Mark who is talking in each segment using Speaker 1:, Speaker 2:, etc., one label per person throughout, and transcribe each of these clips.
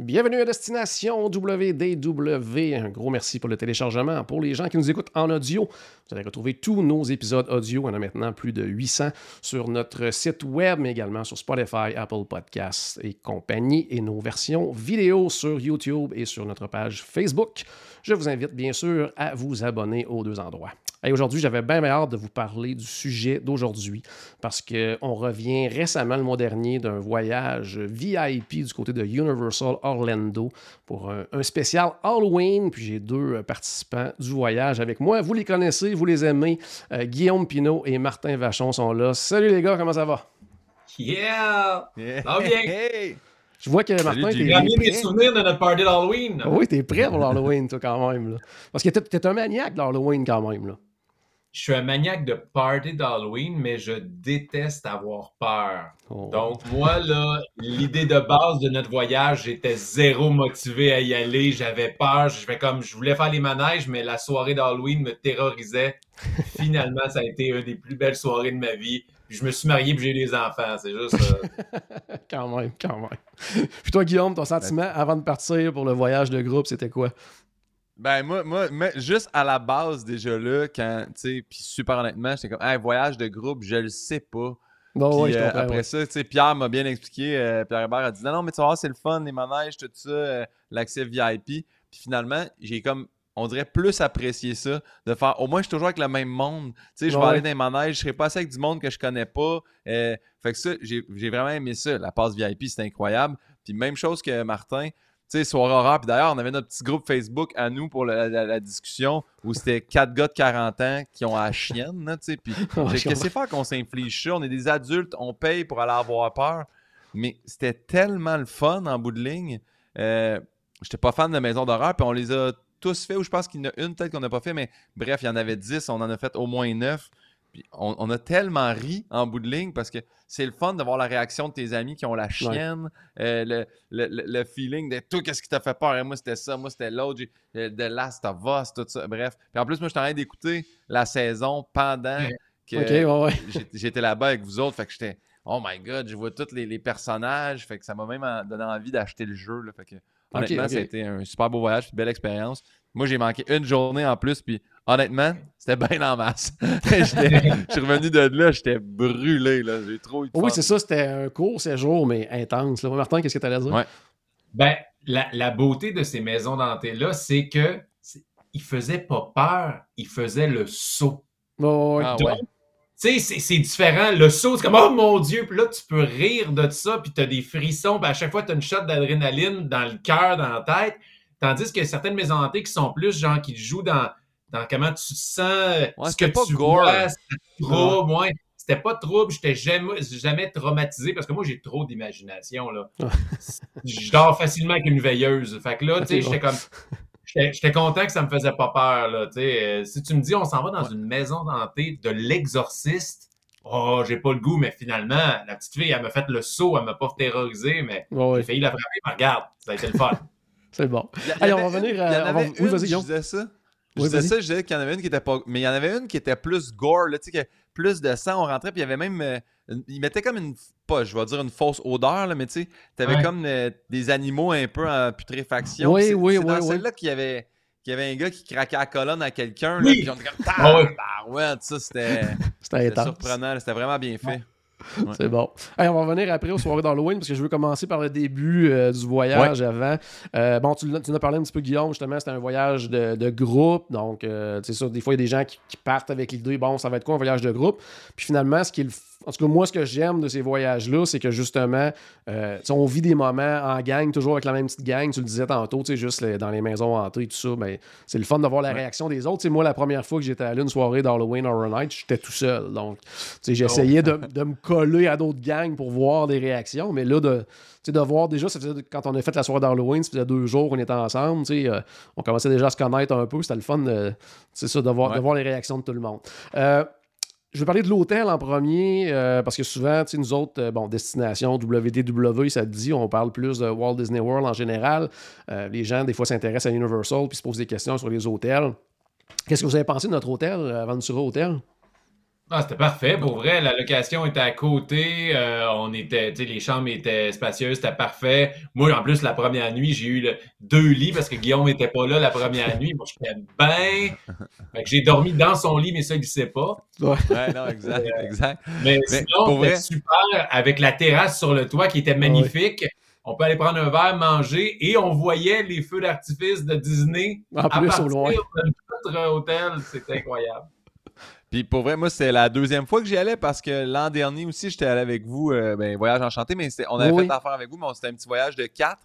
Speaker 1: Bienvenue à Destination WDW. Un gros merci pour le téléchargement. Pour les gens qui nous écoutent en audio, vous allez retrouver tous nos épisodes audio. On a maintenant plus de 800 sur notre site web, mais également sur Spotify, Apple Podcasts et compagnie, et nos versions vidéo sur YouTube et sur notre page Facebook. Je vous invite bien sûr à vous abonner aux deux endroits. Et aujourd'hui, j'avais bien, hâte de vous parler du sujet d'aujourd'hui parce qu'on revient récemment le mois dernier d'un voyage VIP du côté de Universal Orlando pour un, un spécial Halloween. Puis j'ai deux euh, participants du voyage avec moi. Vous les connaissez, vous les aimez. Euh, Guillaume Pinault et Martin Vachon sont là. Salut les gars, comment ça va?
Speaker 2: Yeah! Ça va bien?
Speaker 3: Hey!
Speaker 1: Je vois que Martin, t'es
Speaker 2: ramené
Speaker 1: prêt.
Speaker 2: des souvenirs de notre party d'Halloween.
Speaker 1: Ah Oui, t'es prêt pour l'Halloween, toi, quand même. Là. Parce que t'es, un maniaque de l'Halloween, quand même. Là.
Speaker 2: Je suis un maniaque de party d'Halloween, mais je déteste avoir peur.
Speaker 1: Oh.
Speaker 2: Donc, moi, là, l'idée de base de notre voyage, j'étais zéro motivé à y aller. J'avais peur. Je fais comme, je voulais faire les manèges, mais la soirée d'Halloween me terrorisait. Finalement, ça a été une des plus belles soirées de ma vie. Puis je me suis marié puis j'ai eu des enfants. C'est juste. euh,
Speaker 1: quand même, quand même. Puis toi, Guillaume, ton sentiment avant de partir pour le voyage de groupe, c'était quoi?
Speaker 3: Ben, moi, moi, juste à la base, déjà là, quand, tu sais, puis super honnêtement, j'étais comme, hey, voyage de groupe, je le sais pas.
Speaker 1: Ouais, je
Speaker 3: euh, après
Speaker 1: ouais.
Speaker 3: ça, tu sais, Pierre m'a bien expliqué, euh, Pierre Hébert a dit, non, non, mais tu vas voir, c'est le fun, les manèges, tout ça, euh, l'accès VIP. Puis finalement, j'ai comme, on dirait plus apprécié ça, de faire, au moins, je suis toujours avec le même monde. Tu sais, je vais
Speaker 1: Ouais.
Speaker 3: aller dans les manèges, je serai pas assez avec du monde que je connais pas. Euh, fait que ça, j'ai j'ai vraiment aimé ça. La passe VIP, c'était incroyable. Puis même chose que Martin. Tu sais, soirée horreur. Puis d'ailleurs, on avait notre petit groupe Facebook à nous pour la, la- la discussion où c'était quatre gars de 40 ans qui ont la chienne, tu sais. Puis qu'est-ce que c'est faire qu'on s'inflige ça? On est des adultes, on paye pour aller avoir peur. Mais c'était tellement le fun en bout de ligne. Euh, J'étais pas fan de Maison d'horreur, puis on les a tous fait, ou je pense qu'il y en a une peut-être qu'on n'a pas fait, mais bref, il y en avait 10, on en a fait au moins 9. Puis on, on a tellement ri en bout de ligne parce que c'est le fun de voir la réaction de tes amis qui ont la chienne, euh, le, le- le- le feeling de tout, qu'est-ce qui t'a fait peur? Et moi, c'était ça, moi, c'était l'autre, j'ai- euh, Last of Us, tout ça. Bref. Puis en plus, moi, j'étais en train d'écouter la saison pendant que
Speaker 1: ouais, ouais.
Speaker 3: j'étais là-bas avec vous autres. Fait que j'étais, oh my god, je vois tous les, les personnages. Fait que ça m'a même donné envie d'acheter le jeu. Là. Fait que, honnêtement, ça a été un super beau voyage, une belle expérience. Moi, j'ai manqué une journée en plus, puis honnêtement, c'était bien en masse. J'étais- Je suis revenu de là, j'étais brûlé. Là. J'ai trop eu de
Speaker 1: Oui, c'est ça, c'était un court séjour, mais intense. Là. Martin, qu'est-ce que tu allais dire?
Speaker 3: Ouais.
Speaker 2: Ben, la, la beauté de ces maisons d'hantées-là, c'est que ils faisaient pas peur, ils faisaient le saut.
Speaker 1: Ouais,
Speaker 3: Ah ouais.
Speaker 2: Tu sais, c'est- c'est différent. Le saut, c'est comme Oh mon Dieu, puis là, tu peux rire de ça, puis tu as des frissons, puis à chaque fois, tu as une shot d'adrénaline dans le cœur, dans la tête. Tandis que certaines maisons hantées qui sont plus genre qui jouent dans, dans comment tu te sens,
Speaker 3: Ouais,
Speaker 2: ce que
Speaker 3: pas
Speaker 2: tu
Speaker 3: gore.
Speaker 2: vois, c'était trouble, ouais. C'était pas trouble, j'étais jamais, jamais traumatisé parce que moi j'ai trop d'imagination là. Je dors facilement avec une veilleuse. Fait que là, tu sais, j'étais comme J'étais content que ça me faisait pas peur. Là, tu sais. Euh, si tu me dis on s'en va dans une maison hantée de l'exorciste, oh, j'ai pas le goût, mais finalement, la petite fille, elle m'a fait le saut, elle m'a pas terrorisé, mais
Speaker 1: ouais, ouais,
Speaker 2: j'ai failli la frapper, mais regarde, ça a été le fun.
Speaker 1: c'est bon.
Speaker 3: Il y a-
Speaker 1: Allez,
Speaker 3: il y
Speaker 1: on va
Speaker 3: avait
Speaker 1: venir
Speaker 3: une-
Speaker 1: à-
Speaker 3: il y en avait
Speaker 1: oui,
Speaker 3: une,
Speaker 1: vas-y,
Speaker 3: je disais ça. Je
Speaker 1: Oui,
Speaker 3: disais ça, je disais qu'il y en avait une qui était pas. Mais il y en avait une qui était plus gore, là, tu sais, plus de sang, on rentrait, puis il y avait même. euh, il mettait comme une. Pas, je vais dire une fausse odeur, là, mais tu sais, t'avais
Speaker 2: Ouais.
Speaker 3: comme euh, des animaux un peu en putréfaction.
Speaker 1: Oui,
Speaker 3: C'est-
Speaker 1: oui,
Speaker 3: c'est
Speaker 1: oui,
Speaker 3: dans
Speaker 1: oui.
Speaker 3: celle-là qu'il y avait. qu'il y avait un gars qui craquait la colonne à quelqu'un, là,
Speaker 2: Oui.
Speaker 3: puis on était comme.
Speaker 2: Ah ouais.
Speaker 3: Ça, c'était
Speaker 1: C'était
Speaker 3: surprenant, là, c'était vraiment bien fait.
Speaker 1: C'est bon. Allez, on va revenir après aux soirées d'Halloween parce que je veux commencer par le début euh, du voyage avant. Euh, bon, tu, en as parlé un petit peu, Guillaume, justement, c'était un voyage de, de groupe. Donc, euh, c'est sûr, des fois, il y a des gens qui, qui partent avec l'idée, bon, ça va être quoi un voyage de groupe? Puis finalement, ce qui est le En tout cas, moi, ce que j'aime de ces voyages-là, c'est que justement, euh, on vit des moments en gang, toujours avec la même petite gang. Tu le disais tantôt, tu sais, juste les- dans les maisons hantées, tout ça. Ben, c'est le fun de voir la réaction des autres. Moi, la première fois que j'étais allé une soirée d'Halloween Horror Night, j'étais tout seul. Donc, sais, j'essayais de, de me coller à d'autres gangs pour voir des réactions. Mais là, de, de voir déjà, ça faisait- quand on a fait la soirée d'Halloween, ça faisait deux jours qu'on était ensemble. euh, on commençait déjà à se connaître un peu. C'était le fun de, c'est ça, de, voir, de
Speaker 3: Ouais.
Speaker 1: voir les réactions de tout le monde. Euh, je vais parler de l'hôtel en premier, euh, parce que souvent, tu sais, nous autres, euh, bon, destination WDW, ça te dit, on parle plus de Walt Disney World en général. Euh, les gens, des fois, s'intéressent à Universal puis se posent des questions sur les hôtels. Qu'est-ce que vous avez pensé de notre hôtel, Aventura Hotel?
Speaker 2: Ah, c'était parfait. Pour vrai, la location était à côté. euh, on était, tu sais, les chambres étaient spacieuses, c'était parfait. Moi, en plus, la première nuit, j'ai eu le- deux lits parce que Guillaume n'était pas là la première nuit. Moi, j'étais bien. Fait que j'ai dormi dans son lit, mais ça, il ne sait pas.
Speaker 3: Ouais, non, exact, exact.
Speaker 2: Mais,
Speaker 3: Mais
Speaker 2: sinon, c'était
Speaker 3: vrai-
Speaker 2: super avec la terrasse sur le toit qui était magnifique. On peut aller prendre un verre, manger et on voyait les feux d'artifice de Disney
Speaker 1: En
Speaker 2: à
Speaker 1: plus,
Speaker 2: partir
Speaker 1: au loin.
Speaker 2: de notre hôtel. C'était incroyable.
Speaker 3: Puis pour vrai, moi, c'est la deuxième fois que j'y allais parce que l'an dernier aussi, j'étais allé avec vous, euh, ben, voyage enchanté, mais on avait
Speaker 1: Oui.
Speaker 3: fait affaire avec vous, mais c'était un petit voyage de quatre.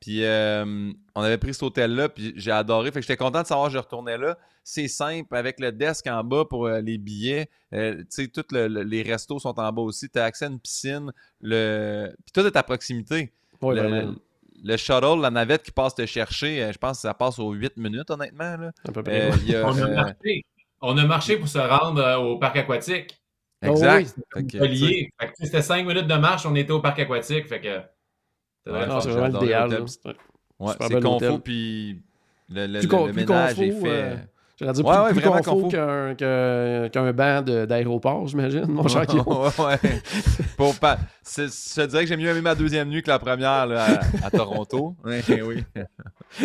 Speaker 3: Puis euh, on avait pris cet hôtel-là, puis j'ai adoré. Fait que j'étais content de savoir que je retournais là. C'est simple, avec le desk en bas pour euh, les billets. Euh, tu sais, tous le- le- les restos sont en bas aussi. Tu as accès à une piscine. Le... Puis tout est à proximité.
Speaker 1: Oui,
Speaker 3: le, le- le shuttle, la navette qui passe te chercher, euh, je pense que ça passe aux 8 minutes, honnêtement. Là.
Speaker 1: À peu près.
Speaker 3: Euh, il y a,
Speaker 2: On a
Speaker 3: euh,
Speaker 2: marché. On a marché pour se rendre euh, au parc aquatique.
Speaker 3: Exact.
Speaker 1: oui.
Speaker 3: Fait.
Speaker 2: Fait sais, C'était cinq minutes de marche, on était au parc aquatique. Fait que.
Speaker 3: Ouais,
Speaker 1: Non, c'est vraiment l'idéal.
Speaker 3: Ouais, c'est
Speaker 1: bel
Speaker 3: confo,
Speaker 1: hôtel.
Speaker 3: puis le, le- le
Speaker 1: plus
Speaker 3: ménage est
Speaker 1: confo,
Speaker 3: fait.
Speaker 1: euh, J'allais dire
Speaker 3: Ouais,
Speaker 1: plus,
Speaker 3: ouais,
Speaker 1: plus qu'un qu'un banc d'aéroport, j'imagine, mon cher Guillaume.
Speaker 3: ouais, ouais. Pour pas... c'est- Je te dirais que j'ai mieux aimé ma deuxième nuit que la première là, à, à Toronto. Oui, oui.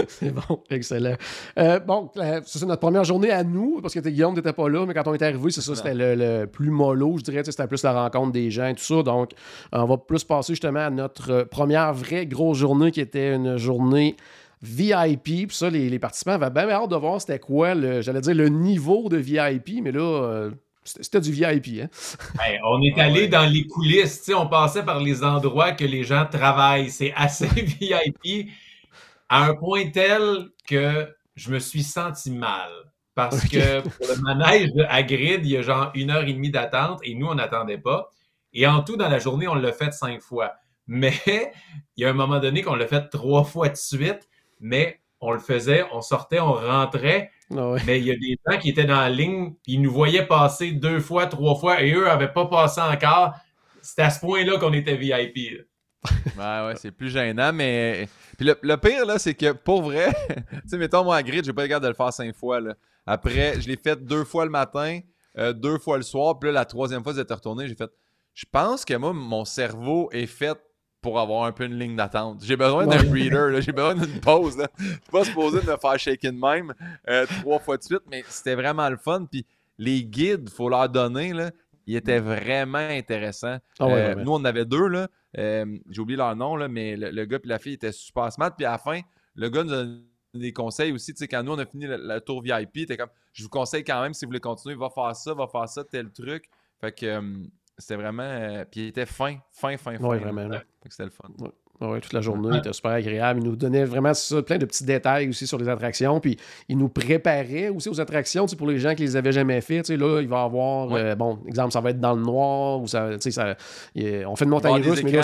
Speaker 1: C'est bon, excellent. Euh, bon, euh, c'est notre première journée à nous, parce que Guillaume n'était pas là, mais quand on est arrivé, c'est ça, c'était le, le plus mollo, je dirais, c'était plus la rencontre des gens et tout ça. Donc, on va plus passer justement à notre euh, première vraie grosse journée qui était une journée VIP. Puis ça, les, les participants avaient bien hâte de voir c'était quoi, le, j'allais dire, le niveau de VIP, mais là, euh, c'était du VIP, hein?
Speaker 2: Hey, on est allé dans les coulisses. On passait par les endroits que les gens travaillent. C'est assez VIP à un point tel que je me suis senti mal. Parce que pour le manège de Hagrid, il y a genre une heure et demie d'attente et nous, on n'attendait pas. Et en tout, dans la journée, on l'a fait cinq fois. Mais il y a un moment donné qu'on l'a fait trois fois de suite, mais on le faisait, on sortait, on rentrait,
Speaker 1: Ah
Speaker 2: mais il y a des gens qui étaient dans la ligne, puis ils nous voyaient passer deux fois, trois fois, et eux n'avaient pas passé encore. C'était à ce point-là qu'on était VIP. là.
Speaker 3: Ouais, ouais, c'est plus gênant, mais. Puis le, le pire, là, c'est que pour vrai, tu sais, mettons, moi, à grid, j'ai pas le garde de le faire cinq fois, là. Après, je l'ai fait deux fois le matin, euh, deux fois le soir, puis là, la troisième fois, j'étais retourné, j'ai fait. Je pense que moi, mon cerveau est fait pour avoir un peu une ligne d'attente. J'ai besoin d'un breather, là. j'ai besoin d'une pause. Là. Je suis pas supposé de me faire shaker de même euh, trois fois de suite, mais c'était vraiment le fun. Puis les guides, faut leur donner, là, ils étaient vraiment intéressants.
Speaker 1: Ah ouais,
Speaker 3: Euh, nous, on en avait deux, là. Euh, J'ai oublié leur nom, là, mais le, le gars et la fille étaient super smart. Puis à la fin, le gars nous a donné des conseils aussi. Tu sais, quand nous, on a fini le, le tour VIP, il était comme Je vous conseille quand même, si vous voulez continuer, va faire ça, va faire ça, tel truc. Fait que c'était vraiment. euh, puis il était fin, fin, fin, fin. Là.
Speaker 1: vraiment.
Speaker 3: que c'était le fun.
Speaker 1: Ouais, toute la journée, il était super agréable. Il nous donnait vraiment ça, plein de petits détails aussi sur les attractions. Puis il nous préparait aussi aux attractions tu sais, pour les gens qui les avaient jamais fait. tu sais, Là, il va y avoir,
Speaker 3: Ouais.
Speaker 1: euh, bon, exemple, ça va être dans le noir ou ça, tu sais, ça, on fait une montagne russe, mais là,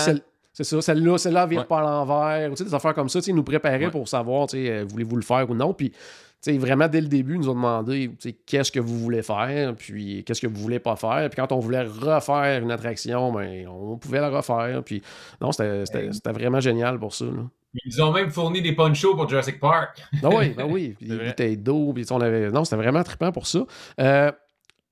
Speaker 1: c'est ça, celle-là, celle-là, elle vire
Speaker 3: Ouais.
Speaker 1: pas à l'envers. Des affaires comme ça. tu sais, Il nous préparait
Speaker 3: Ouais.
Speaker 1: pour savoir, tu sais, euh, voulez-vous le faire ou non. Puis tu sais, vraiment, dès le début, ils nous ont demandé tu sais, qu'est-ce que vous voulez faire, puis qu'est-ce que vous voulez pas faire. Puis quand on voulait refaire une attraction, ben, on pouvait la refaire. Puis non, c'était c'était- c'était vraiment génial pour ça. Là.
Speaker 2: Ils nous ont même fourni des ponchos pour Jurassic Park.
Speaker 1: Ah oui, ben oui. Puis des bouteilles d'eau. Puis on avait... Non, c'était vraiment trippant pour ça. Euh,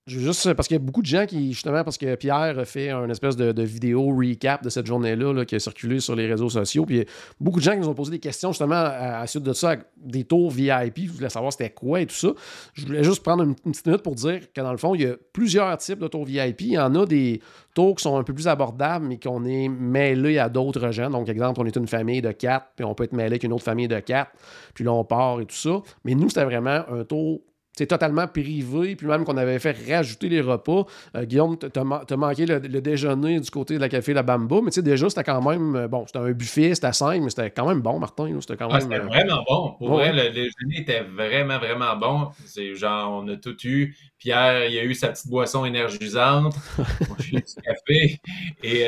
Speaker 1: juste, parce qu'il y a beaucoup de gens qui, justement, parce que Pierre fait un espèce de, vidéo recap de cette journée-là là, qui a circulé sur les réseaux sociaux. Puis beaucoup de gens qui nous ont posé des questions, justement, à, à suite de ça, des tours VIP. Je voulais savoir c'était quoi et tout ça. Je voulais juste prendre une, une petite minute pour dire que, dans le fond, il y a plusieurs types de tours VIP. Il y en a des tours qui sont un peu plus abordables, mais qu'on est mêlé à d'autres gens. Donc, exemple, on est une famille de quatre, puis on peut être mêlé avec une autre famille de quatre, puis là, on part et tout ça. Mais nous, c'était vraiment un tour c'est totalement privé, puis même qu'on avait fait rajouter les repas. Euh, Guillaume, t'as as manqué le, déjeuner du côté de la café La Bamba, mais tu sais, déjà, c'était quand même, euh, bon, c'était un buffet, c'était simple, mais c'était quand même bon, Martin. C'était quand
Speaker 2: ah,
Speaker 1: même.
Speaker 2: C'était euh, vraiment bon. Pour vrai, le déjeuner était vraiment, vraiment bon. C'est genre, on a tout eu. Pierre, il a eu sa petite boisson énergisante. J'ai eu du café. Et,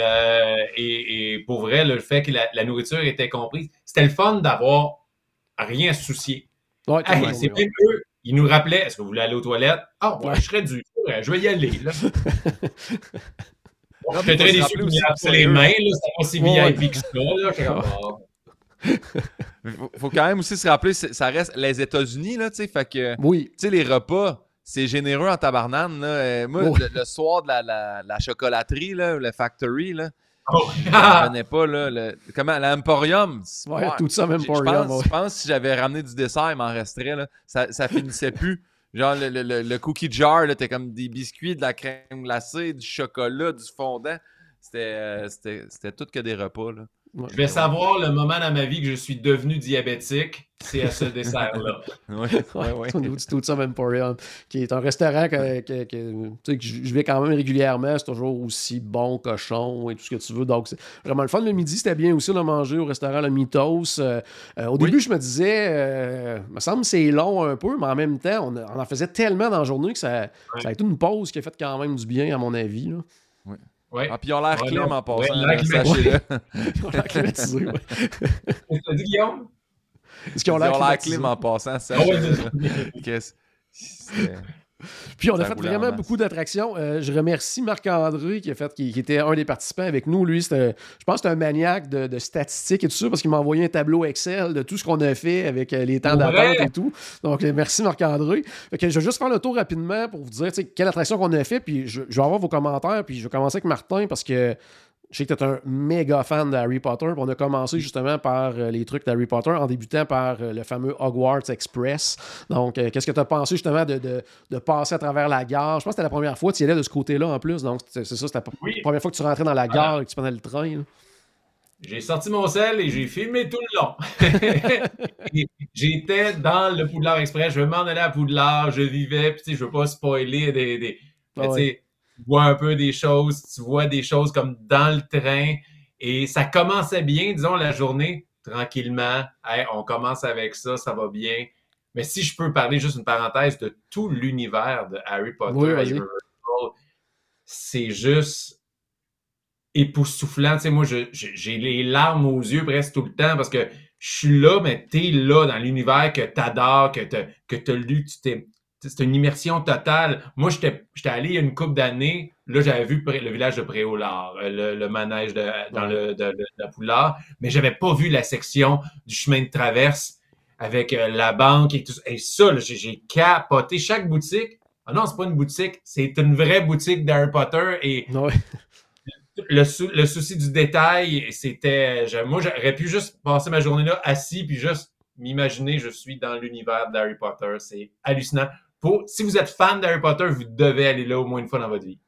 Speaker 2: et, pour vrai, le fait que la, nourriture était comprise, c'était le fun d'avoir rien à soucier. Ouais, c'est même eux il nous rappelait est-ce que vous voulez aller aux toilettes? Ah, je serais dû. Je vais y aller. Là. bon, je très déçu de c'est les mains. C'est pas si VIP que ça. Là.
Speaker 3: Il faut quand même aussi se rappeler, ça reste les États-Unis, là, tu sais, fait que,
Speaker 1: oui.
Speaker 3: tu sais, les repas, c'est généreux en tabarnane, là. Euh, moi, le, soir de la, la, la chocolaterie, là, le factory, là. Je ne connais pas, là. Le, comment, l'Emporium?
Speaker 1: Ouais, tout ça, Emporium.
Speaker 3: Je, je pense, que si j'avais ramené du dessert, il m'en resterait, là. Ça, ça finissait plus. Genre, le, le, le, cookie jar, là, t'es comme des biscuits, de la crème glacée, du chocolat, du fondant. C'était, euh, c'était, c'était tout que des repas, là.
Speaker 2: Je vais savoir le moment dans ma vie que je suis devenu diabétique, c'est à ce dessert-là.
Speaker 3: oui, oui, oui.
Speaker 1: Tout ça Emporium, qui est un restaurant que, que, que, je vais quand même régulièrement. C'est toujours aussi bon, cochon et tout ce que tu veux. Donc, c'est vraiment le fun. Le midi, c'était bien aussi. On a mangé au restaurant Le Mythos. Euh, euh, au début, je me disais, euh, me semble que c'est long un peu, mais en même temps, on, en faisait tellement dans la journée que ça, ça a été une pause qui a fait quand même du bien, à mon avis. Là.
Speaker 2: Oui. Ouais.
Speaker 3: Ah, puis ils ont l'air clim en passant.
Speaker 2: Ouais,
Speaker 3: sachez-le.
Speaker 1: ils ont l'air climatisés, ouais.
Speaker 2: Qu'est-ce que tu dit, Guillaume?
Speaker 1: Est-ce qu'ils ont l'air
Speaker 3: clim en passant? Ça,
Speaker 2: Qu'est-ce
Speaker 1: puis on a fait vraiment beaucoup d'attractions. Euh, je remercie Marc-André qui a fait, qui, était un des participants avec nous. Lui, je pense que c'est un maniaque de, statistiques et tout ça parce qu'il m'a envoyé un tableau Excel de tout ce qu'on a fait avec euh, les temps d'attente et tout. Donc euh, merci Marc-André. je vais juste faire le tour rapidement pour vous dire quelle attraction qu'on a fait. Puis je, je, vais avoir vos commentaires. Puis je vais commencer avec Martin parce que je sais que tu es un méga fan d'Harry Potter. On a commencé justement par euh, les trucs d'Harry Potter en débutant par euh, le fameux Hogwarts Express. Donc, euh, qu'est-ce que tu as pensé justement de, passer à travers la gare? Je pense que c'était la première fois que tu y allais de ce côté-là en plus. Donc, c'est ça, c'était la première fois que tu rentrais dans la gare et que tu prenais le train.
Speaker 2: J'ai sorti mon sel et j'ai filmé tout le long. J'étais dans le Poudlard Express. Je m'en allais à Poudlard. Je vivais. Puis, je veux pas spoiler des. des ah tu vois un peu des choses, tu vois des choses comme dans le train. Et ça commençait bien, disons, la journée, tranquillement. on commence avec ça, ça va bien. Mais si je peux parler juste une parenthèse de tout l'univers de Harry Potter c'est juste époustouflant. Tu sais, moi, j'ai les larmes aux yeux presque tout le temps parce que je suis là, mais tu es là dans l'univers que tu adores, que tu as lu, tu t'es c'est une immersion totale. Moi, j'étais allé il y a une couple d'années. Là, j'avais vu le village de Préolard, euh, le, manège de, dans le, de, la Poulard, mais j'avais pas vu la section du chemin de traverse avec euh, la banque et tout ça. Et ça, j'ai capoté. Chaque boutique, ah non, c'est pas une boutique, c'est une vraie boutique d'Harry Potter et le, le, souci du détail, c'était. Moi, j'aurais pu juste passer ma journée là assis puis juste m'imaginer je suis dans l'univers d'Harry Potter. C'est hallucinant si vous êtes fan d'Harry Potter, vous devez aller là au moins une fois dans votre vie.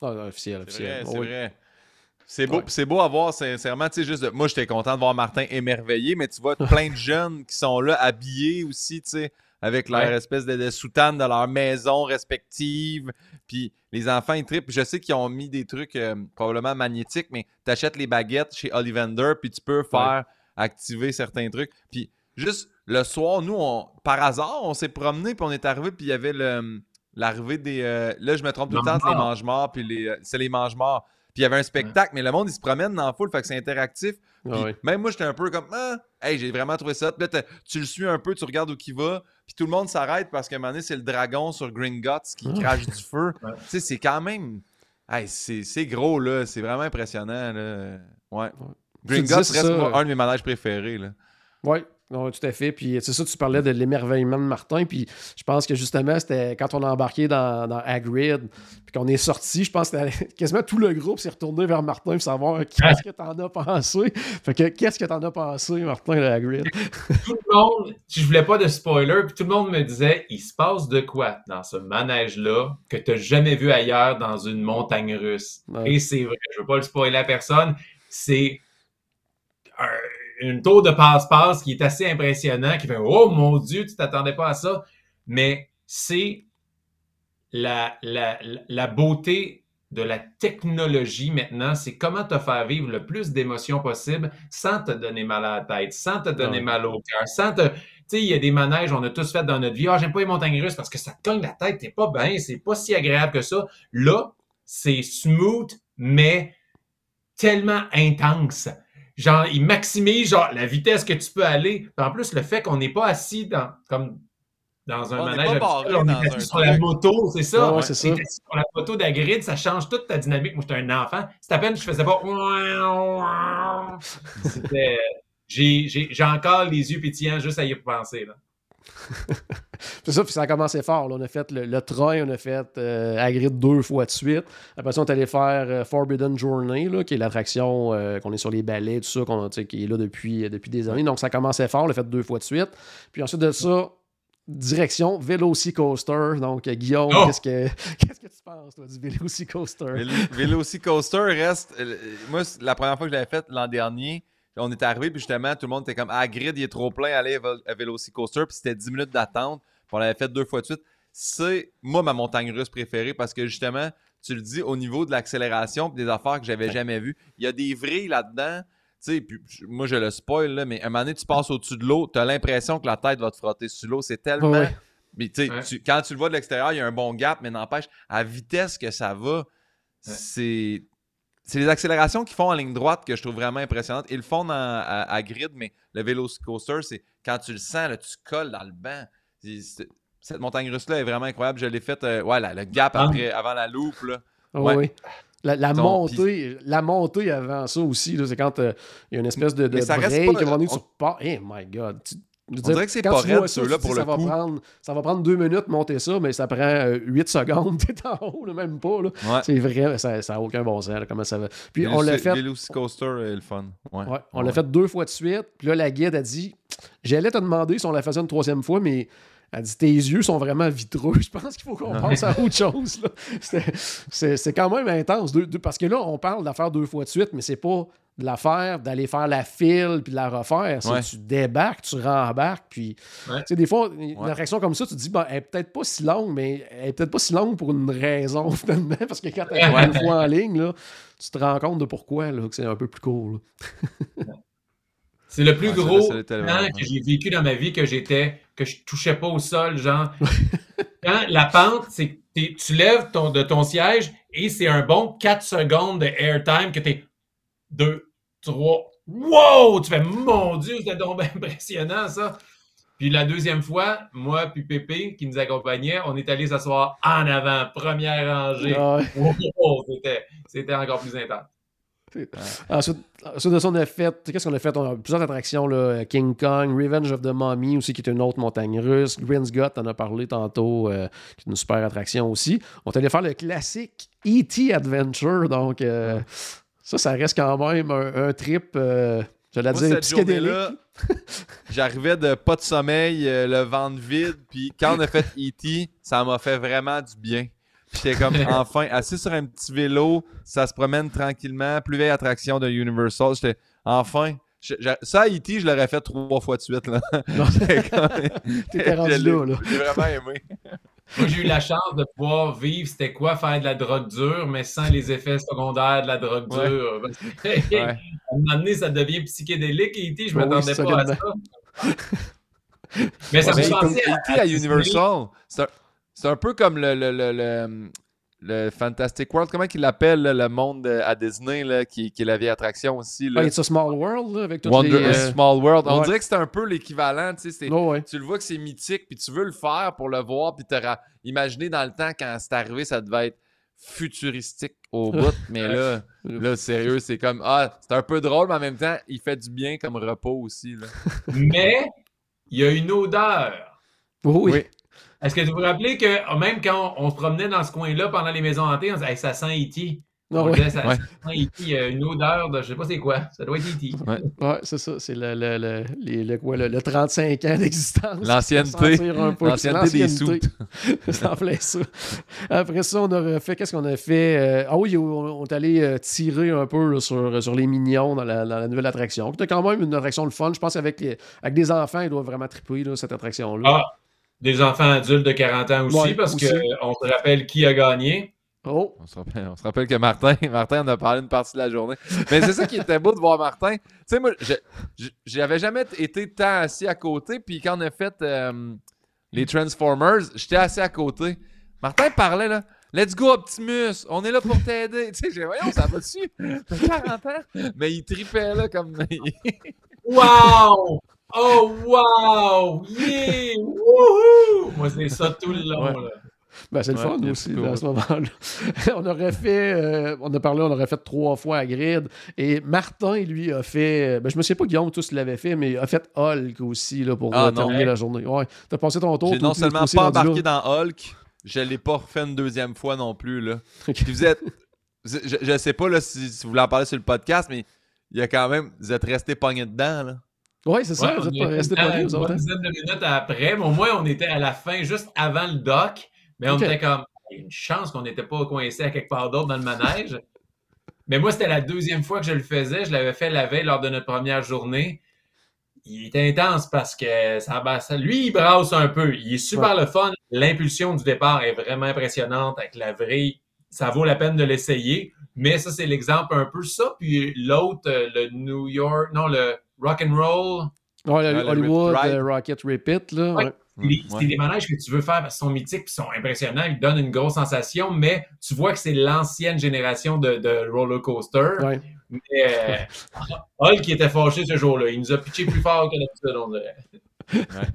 Speaker 1: Ah, officiel, officiel.
Speaker 3: C'est vrai. C'est beau, c'est beau à voir, sincèrement. Tu sais, juste, moi, j'étais content de voir Martin émerveillé, mais tu vois plein de jeunes qui sont là, habillés aussi, tu sais, avec leur espèce de, soutane dans leur maison respective. Puis les enfants, ils trippent. Je sais qu'ils ont mis des trucs euh, probablement magnétiques, mais tu achètes les baguettes chez Ollivander, puis tu peux faire activer certains trucs. Puis juste le soir, nous, on, par hasard, on s'est promené, puis on est arrivé, puis il y avait l'arrivée des. Euh, là, je me trompe tout le temps entre les mange-morts, puis les, euh, c'est les mange-morts. Puis il y avait un spectacle, mais le monde, il se promène dans la foule, fait que c'est interactif. Même moi, j'étais un peu comme, ah, hey, j'ai vraiment trouvé ça. Puis là, tu le suis un peu, tu regardes où il va, puis tout le monde s'arrête parce qu'à un moment donné, c'est le dragon sur Green Guts qui crache du feu. Tu sais, c'est quand même. Hey, c'est, gros, là. C'est vraiment impressionnant, là. Ouais. Green Guts reste un de mes manèges préférés, là.
Speaker 1: Ouais, non, tout à fait. Puis c'est ça, tu parlais de l'émerveillement de Martin. Puis je pense que justement, c'était quand on a embarqué dans, dans Hagrid, puis qu'on est sorti, je pense que quasiment tout le groupe s'est retourné vers Martin pour savoir qu'est-ce que t'en as pensé? Fait que qu'est-ce que t'en as pensé, Martin, de Hagrid?
Speaker 2: tout le monde, je voulais pas de spoiler, puis tout le monde me disait, il se passe de quoi dans ce manège-là que t'as jamais vu ailleurs dans une montagne russe? Et c'est vrai, je veux pas le spoiler à personne, c'est une tour de passe-passe qui est assez impressionnant, qui fait Oh mon Dieu, tu t'attendais pas à ça. Mais c'est la, la, la beauté de la technologie maintenant, c'est comment te faire vivre le plus d'émotions possible sans te donner mal à la tête, sans te donner mal au cœur, sans te. Tu sais, il y a des manèges, on a tous fait dans notre vie. Ah, j'aime pas les montagnes russes parce que ça te cogne la tête, t'es pas bien, c'est pas si agréable que ça. Là, c'est smooth, mais tellement intense. Genre, il maximise genre, la vitesse que tu peux aller. En plus, le fait qu'on n'est pas assis dans, comme dans un
Speaker 3: On n'est
Speaker 2: manège
Speaker 3: pas
Speaker 2: habituel, on est assis sur la moto, c'est ça.
Speaker 1: Ouais, ouais, c'est ça.
Speaker 2: Assis Sur la moto d'Agrid, ça change toute ta dynamique. Moi, j'étais un enfant. C'est à peine que je faisais pas. C'était. J'ai j'ai- j'ai encore les yeux pétillants juste à y penser. Là.
Speaker 1: C'est ça, puis ça a commencé fort. là. On a fait le, le train, on a fait euh, Hagrid deux fois de suite. Après ça, on est allé faire euh, Forbidden Journey, là, qui est l'attraction euh, qu'on est sur les balais, tout ça, qu'on, qui est là depuis, depuis des années. Donc ça commençait fort, on l'a fait deux fois de suite. Puis ensuite de ça, direction Velocicoaster. Donc euh, Guillaume,
Speaker 2: Oh!
Speaker 1: qu'est-ce, que, qu'est-ce que tu penses toi, du Velocicoaster?
Speaker 3: Vélo- Velocicoaster reste. euh, Moi, la première fois que je l'avais fait l'an dernier, on est arrivé, puis justement, tout le monde était comme Ah, grid, il est trop plein, allez à Vel- à Velocicoaster, puis c'était 10 minutes d'attente, puis on l'avait fait deux fois de suite. C'est, moi, ma montagne russe préférée parce que justement, tu le dis, au niveau de l'accélération, puis des affaires que j'avais jamais vues, il y a des vrilles là-dedans. Tu sais, puis moi, je le spoil, là, mais un moment donné, tu passes au-dessus de l'eau, tu as l'impression que la tête va te frotter sur l'eau. C'est tellement.
Speaker 1: Ouais.
Speaker 3: Mais tu sais,
Speaker 2: Ouais.
Speaker 3: tu- quand tu le vois de l'extérieur, il y a un bon gap, mais n'empêche, à vitesse que ça va, c'est. C'est les accélérations qu'ils font en ligne droite que je trouve vraiment impressionnantes. Ils le font dans- à, à grid, mais le Velocicoaster, c'est quand tu le sens, là, tu colles dans le banc. Cette montagne russe-là est vraiment incroyable. Je l'ai faite, euh, ouais, le gap
Speaker 2: Ah.
Speaker 3: après, avant la loupe. Là.
Speaker 1: Ah
Speaker 3: Ouais.
Speaker 1: oui. La, la
Speaker 3: Donc,
Speaker 1: montée, la montée avant ça aussi, c'est quand euh, il y a une espèce de, de
Speaker 3: Mais ça reste pas- on-
Speaker 1: tu repars. Eh my God! Tu- je
Speaker 3: On dirait que c'est pas raide,
Speaker 1: ça,
Speaker 3: ceux-là, pour
Speaker 1: ça
Speaker 3: le
Speaker 1: va
Speaker 3: coup.
Speaker 1: Prendre, ça va prendre deux minutes monter ça, mais ça prend 8 secondes. T'es en haut, là, même pas. Là.
Speaker 3: Ouais.
Speaker 1: C'est vrai, ça n'a aucun bon sens, là, comment ça va. Puis on l'a fait.
Speaker 3: Velocicoaster est le fun. Ouais.
Speaker 1: Ouais, on l'a fait deux fois de suite. Puis là, la guide a dit J'allais te demander si on la faisait une troisième fois, mais elle dit Tes yeux sont vraiment vitreux. Je pense qu'il faut qu'on pense à autre chose. C'est c'est quand même intense. deux- deux- parce que là, on parle de la faire deux fois de suite, mais c'est pas de la faire, d'aller faire la file puis de la refaire. C'est
Speaker 3: Ouais.
Speaker 1: tu débarques, tu rembarques. Puis,
Speaker 2: Ouais.
Speaker 1: tu sais, des fois, une réaction comme ça, tu te dis ben, Elle est peut-être pas si longue, mais elle est peut-être pas si longue pour une raison, finalement. Parce que quand tu es
Speaker 2: Ouais.
Speaker 1: une fois en ligne, là, tu te rends compte de pourquoi là, que c'est un peu plus court. là.
Speaker 2: C'est le plus gros
Speaker 3: vraiment.
Speaker 2: que j'ai vécu dans ma vie que j'étais, que je touchais pas au sol, genre. Quand la pente, c'est tu lèves ton, de ton siège et c'est un bon 4 secondes de airtime que t'es 2, 3, wow! Tu fais, mon Dieu, c'était donc impressionnant, ça. Puis la deuxième fois, moi puis Pépé, qui nous accompagnait, on est allé s'asseoir en avant, première rangée.
Speaker 1: Ouais.
Speaker 2: Wow, c'était encore plus intense.
Speaker 1: Ensuite, ensuite de ça, on a fait. Qu'est-ce qu'on a fait? On a plusieurs attractions là, King Kong, Revenge of the Mummy aussi, qui est une autre montagne russe. Green's Gut, on a parlé tantôt, euh, qui est une super attraction aussi. On est allé faire le classique E.T. Adventure. Donc, euh, ça, ça reste quand même un, un trip, euh, j'allais dire, psychédélique.
Speaker 3: j'arrivais de pas de sommeil, euh, le ventre vide, puis quand on a fait E.T., ça m'a fait vraiment du bien. J'étais comme, enfin, assis sur un petit vélo, ça se promène tranquillement, plus vieille attraction de Universal. J'étais, enfin, je- je- ça, E.T., je l'aurais fait trois fois de suite. Là.
Speaker 1: T'étais rendu là, là.
Speaker 3: J'ai vraiment aimé.
Speaker 2: Moi, j'ai eu la chance de pouvoir vivre c'était quoi faire de la drogue dure, mais sans les effets secondaire de la drogue
Speaker 3: Ouais.
Speaker 2: dure.
Speaker 3: Ouais.
Speaker 2: À un moment donné, ça devient psychédélique et E.T., je
Speaker 1: Oui,
Speaker 2: m'attendais pas à ça. Mais ça me penser à,
Speaker 3: E.T. à Universal, c'est un, c'est un peu comme le, le, le, le- le Fantastic World. Comment il l'appelle, le monde euh, à Disney, là, qui, qui est la vieille attraction aussi. Là?
Speaker 1: Ah, It's a Small World, là, avec toutes
Speaker 3: Wonder
Speaker 1: les...
Speaker 3: a
Speaker 1: euh,
Speaker 3: Small World. On
Speaker 1: ouais.
Speaker 3: dirait que c'est un peu l'équivalent. tu sais,
Speaker 1: oh, ouais.
Speaker 3: Tu le vois que c'est mythique, puis tu veux le faire pour le voir, puis te ra- imaginer dans le temps, quand c'est arrivé, ça devait être futuristique au bout. mais là, là, sérieux, c'est comme, ah, c'est un peu drôle, mais en même temps, il fait du bien comme repos aussi. Là.
Speaker 2: Mais il y a une odeur.
Speaker 1: Oui.
Speaker 3: Oui.
Speaker 2: Est-ce que vous vous rappelez que même quand on se promenait dans ce coin-là pendant les maisons hantées, on disait Hey, ça sent E.T.
Speaker 1: Ah,
Speaker 2: On
Speaker 1: ouais.
Speaker 2: disait, ça,
Speaker 3: Ouais.
Speaker 2: ça sent y a une odeur de je sais pas c'est quoi. Ça doit être E.T.
Speaker 1: Ouais, c'est ça. C'est le, le, le, le, quoi, le, le 35 ans d'existence.
Speaker 3: L'ancienneté. L'ancienneté des
Speaker 1: L'ancienneté. C'est en plein ça. Après ça, on a fait. Qu'est-ce qu'on a fait Euh, Ah oui, on, on est allé euh, tirer un peu là, sur, sur les mignons dans la, dans la nouvelle attraction. C'était quand même une attraction de fun. Je pense qu'avec les- avec des enfants, ils doivent vraiment triper là, cette attraction-là.
Speaker 2: Ah, des enfants adultes de 40 ans aussi,
Speaker 1: Ouais,
Speaker 2: parce qu'on se rappelle qui a gagné.
Speaker 1: Oh,
Speaker 3: On se, rappelle, on se rappelle que Martin, Martin en a parlé une partie de la journée. Mais c'est ça qui était beau de voir Martin. Tu sais, moi, j'avais jamais été tant assis à côté. Puis quand on a fait euh, les Transformers, j'étais assis à côté. Martin parlait là. Let's go Optimus, on est là pour t'aider. Tu sais, j'ai voyons, ça va dessus. T'as 40 ans. Mais il tripait là comme.
Speaker 2: Wow! Oh, wow! Yeah! Wouhou! Moi, c'est ça tout le long.
Speaker 1: Ouais.
Speaker 2: Là.
Speaker 1: ben c'est le
Speaker 3: Ouais,
Speaker 1: fun
Speaker 3: il
Speaker 1: aussi, là, à ce moment-là. on aurait fait, euh, on a parlé, on aurait fait trois fois à Grid. Et Martin, lui, a fait, ben, je me sais pas, Guillaume, tous l'avait fait, mais a fait Hulk aussi, là, pour
Speaker 3: Ah,
Speaker 1: euh, terminer la journée. Ouais, t'as passé ton tour.
Speaker 3: J'ai non seulement pas embarqué dans Hulk, je l'ai pas refait une deuxième fois non plus. Là. Vous êtes. Je, je sais pas là, si, si vous voulez en parler sur le podcast, mais il y a quand même. Vous êtes restés pognés dedans. Là.
Speaker 1: Ouais, c'est ça,
Speaker 2: Ouais,
Speaker 1: vous êtes vous autres.
Speaker 2: bonne
Speaker 1: hein?
Speaker 2: dizaine de minutes après, mais au moins, on était à la fin, juste avant le dock. Mais on était comme, il y a une chance qu'on n'était pas coincé à quelque part d'autre dans le manège. mais moi, c'était la deuxième fois que je le faisais. Je l'avais fait la veille lors de notre première journée. Il est intense parce que ça, ça- lui, il brasse un peu. Il est super le fun. L'impulsion du départ est vraiment impressionnante avec la vrille. Ça vaut la peine de l'essayer. Mais ça, c'est l'exemple un peu ça. Puis l'autre, euh, le New York, non, le Rock and Roll.
Speaker 1: Ouais, Hollywood
Speaker 3: Rip
Speaker 1: euh, Rocket Repeat, là.
Speaker 2: Ouais.
Speaker 1: ouais.
Speaker 2: C'est des-
Speaker 3: Ouais.
Speaker 2: c'est des manèges que tu veux faire parce qu'ils sont mythiques, ils sont impressionnants, ils donnent une grosse sensation, mais tu vois que c'est l'ancienne génération de, de roller coaster.
Speaker 1: Ouais.
Speaker 2: Mais euh, Hulk était fâché ce jour-là. Il nous a pitché plus fort que d'habitude, on dirait.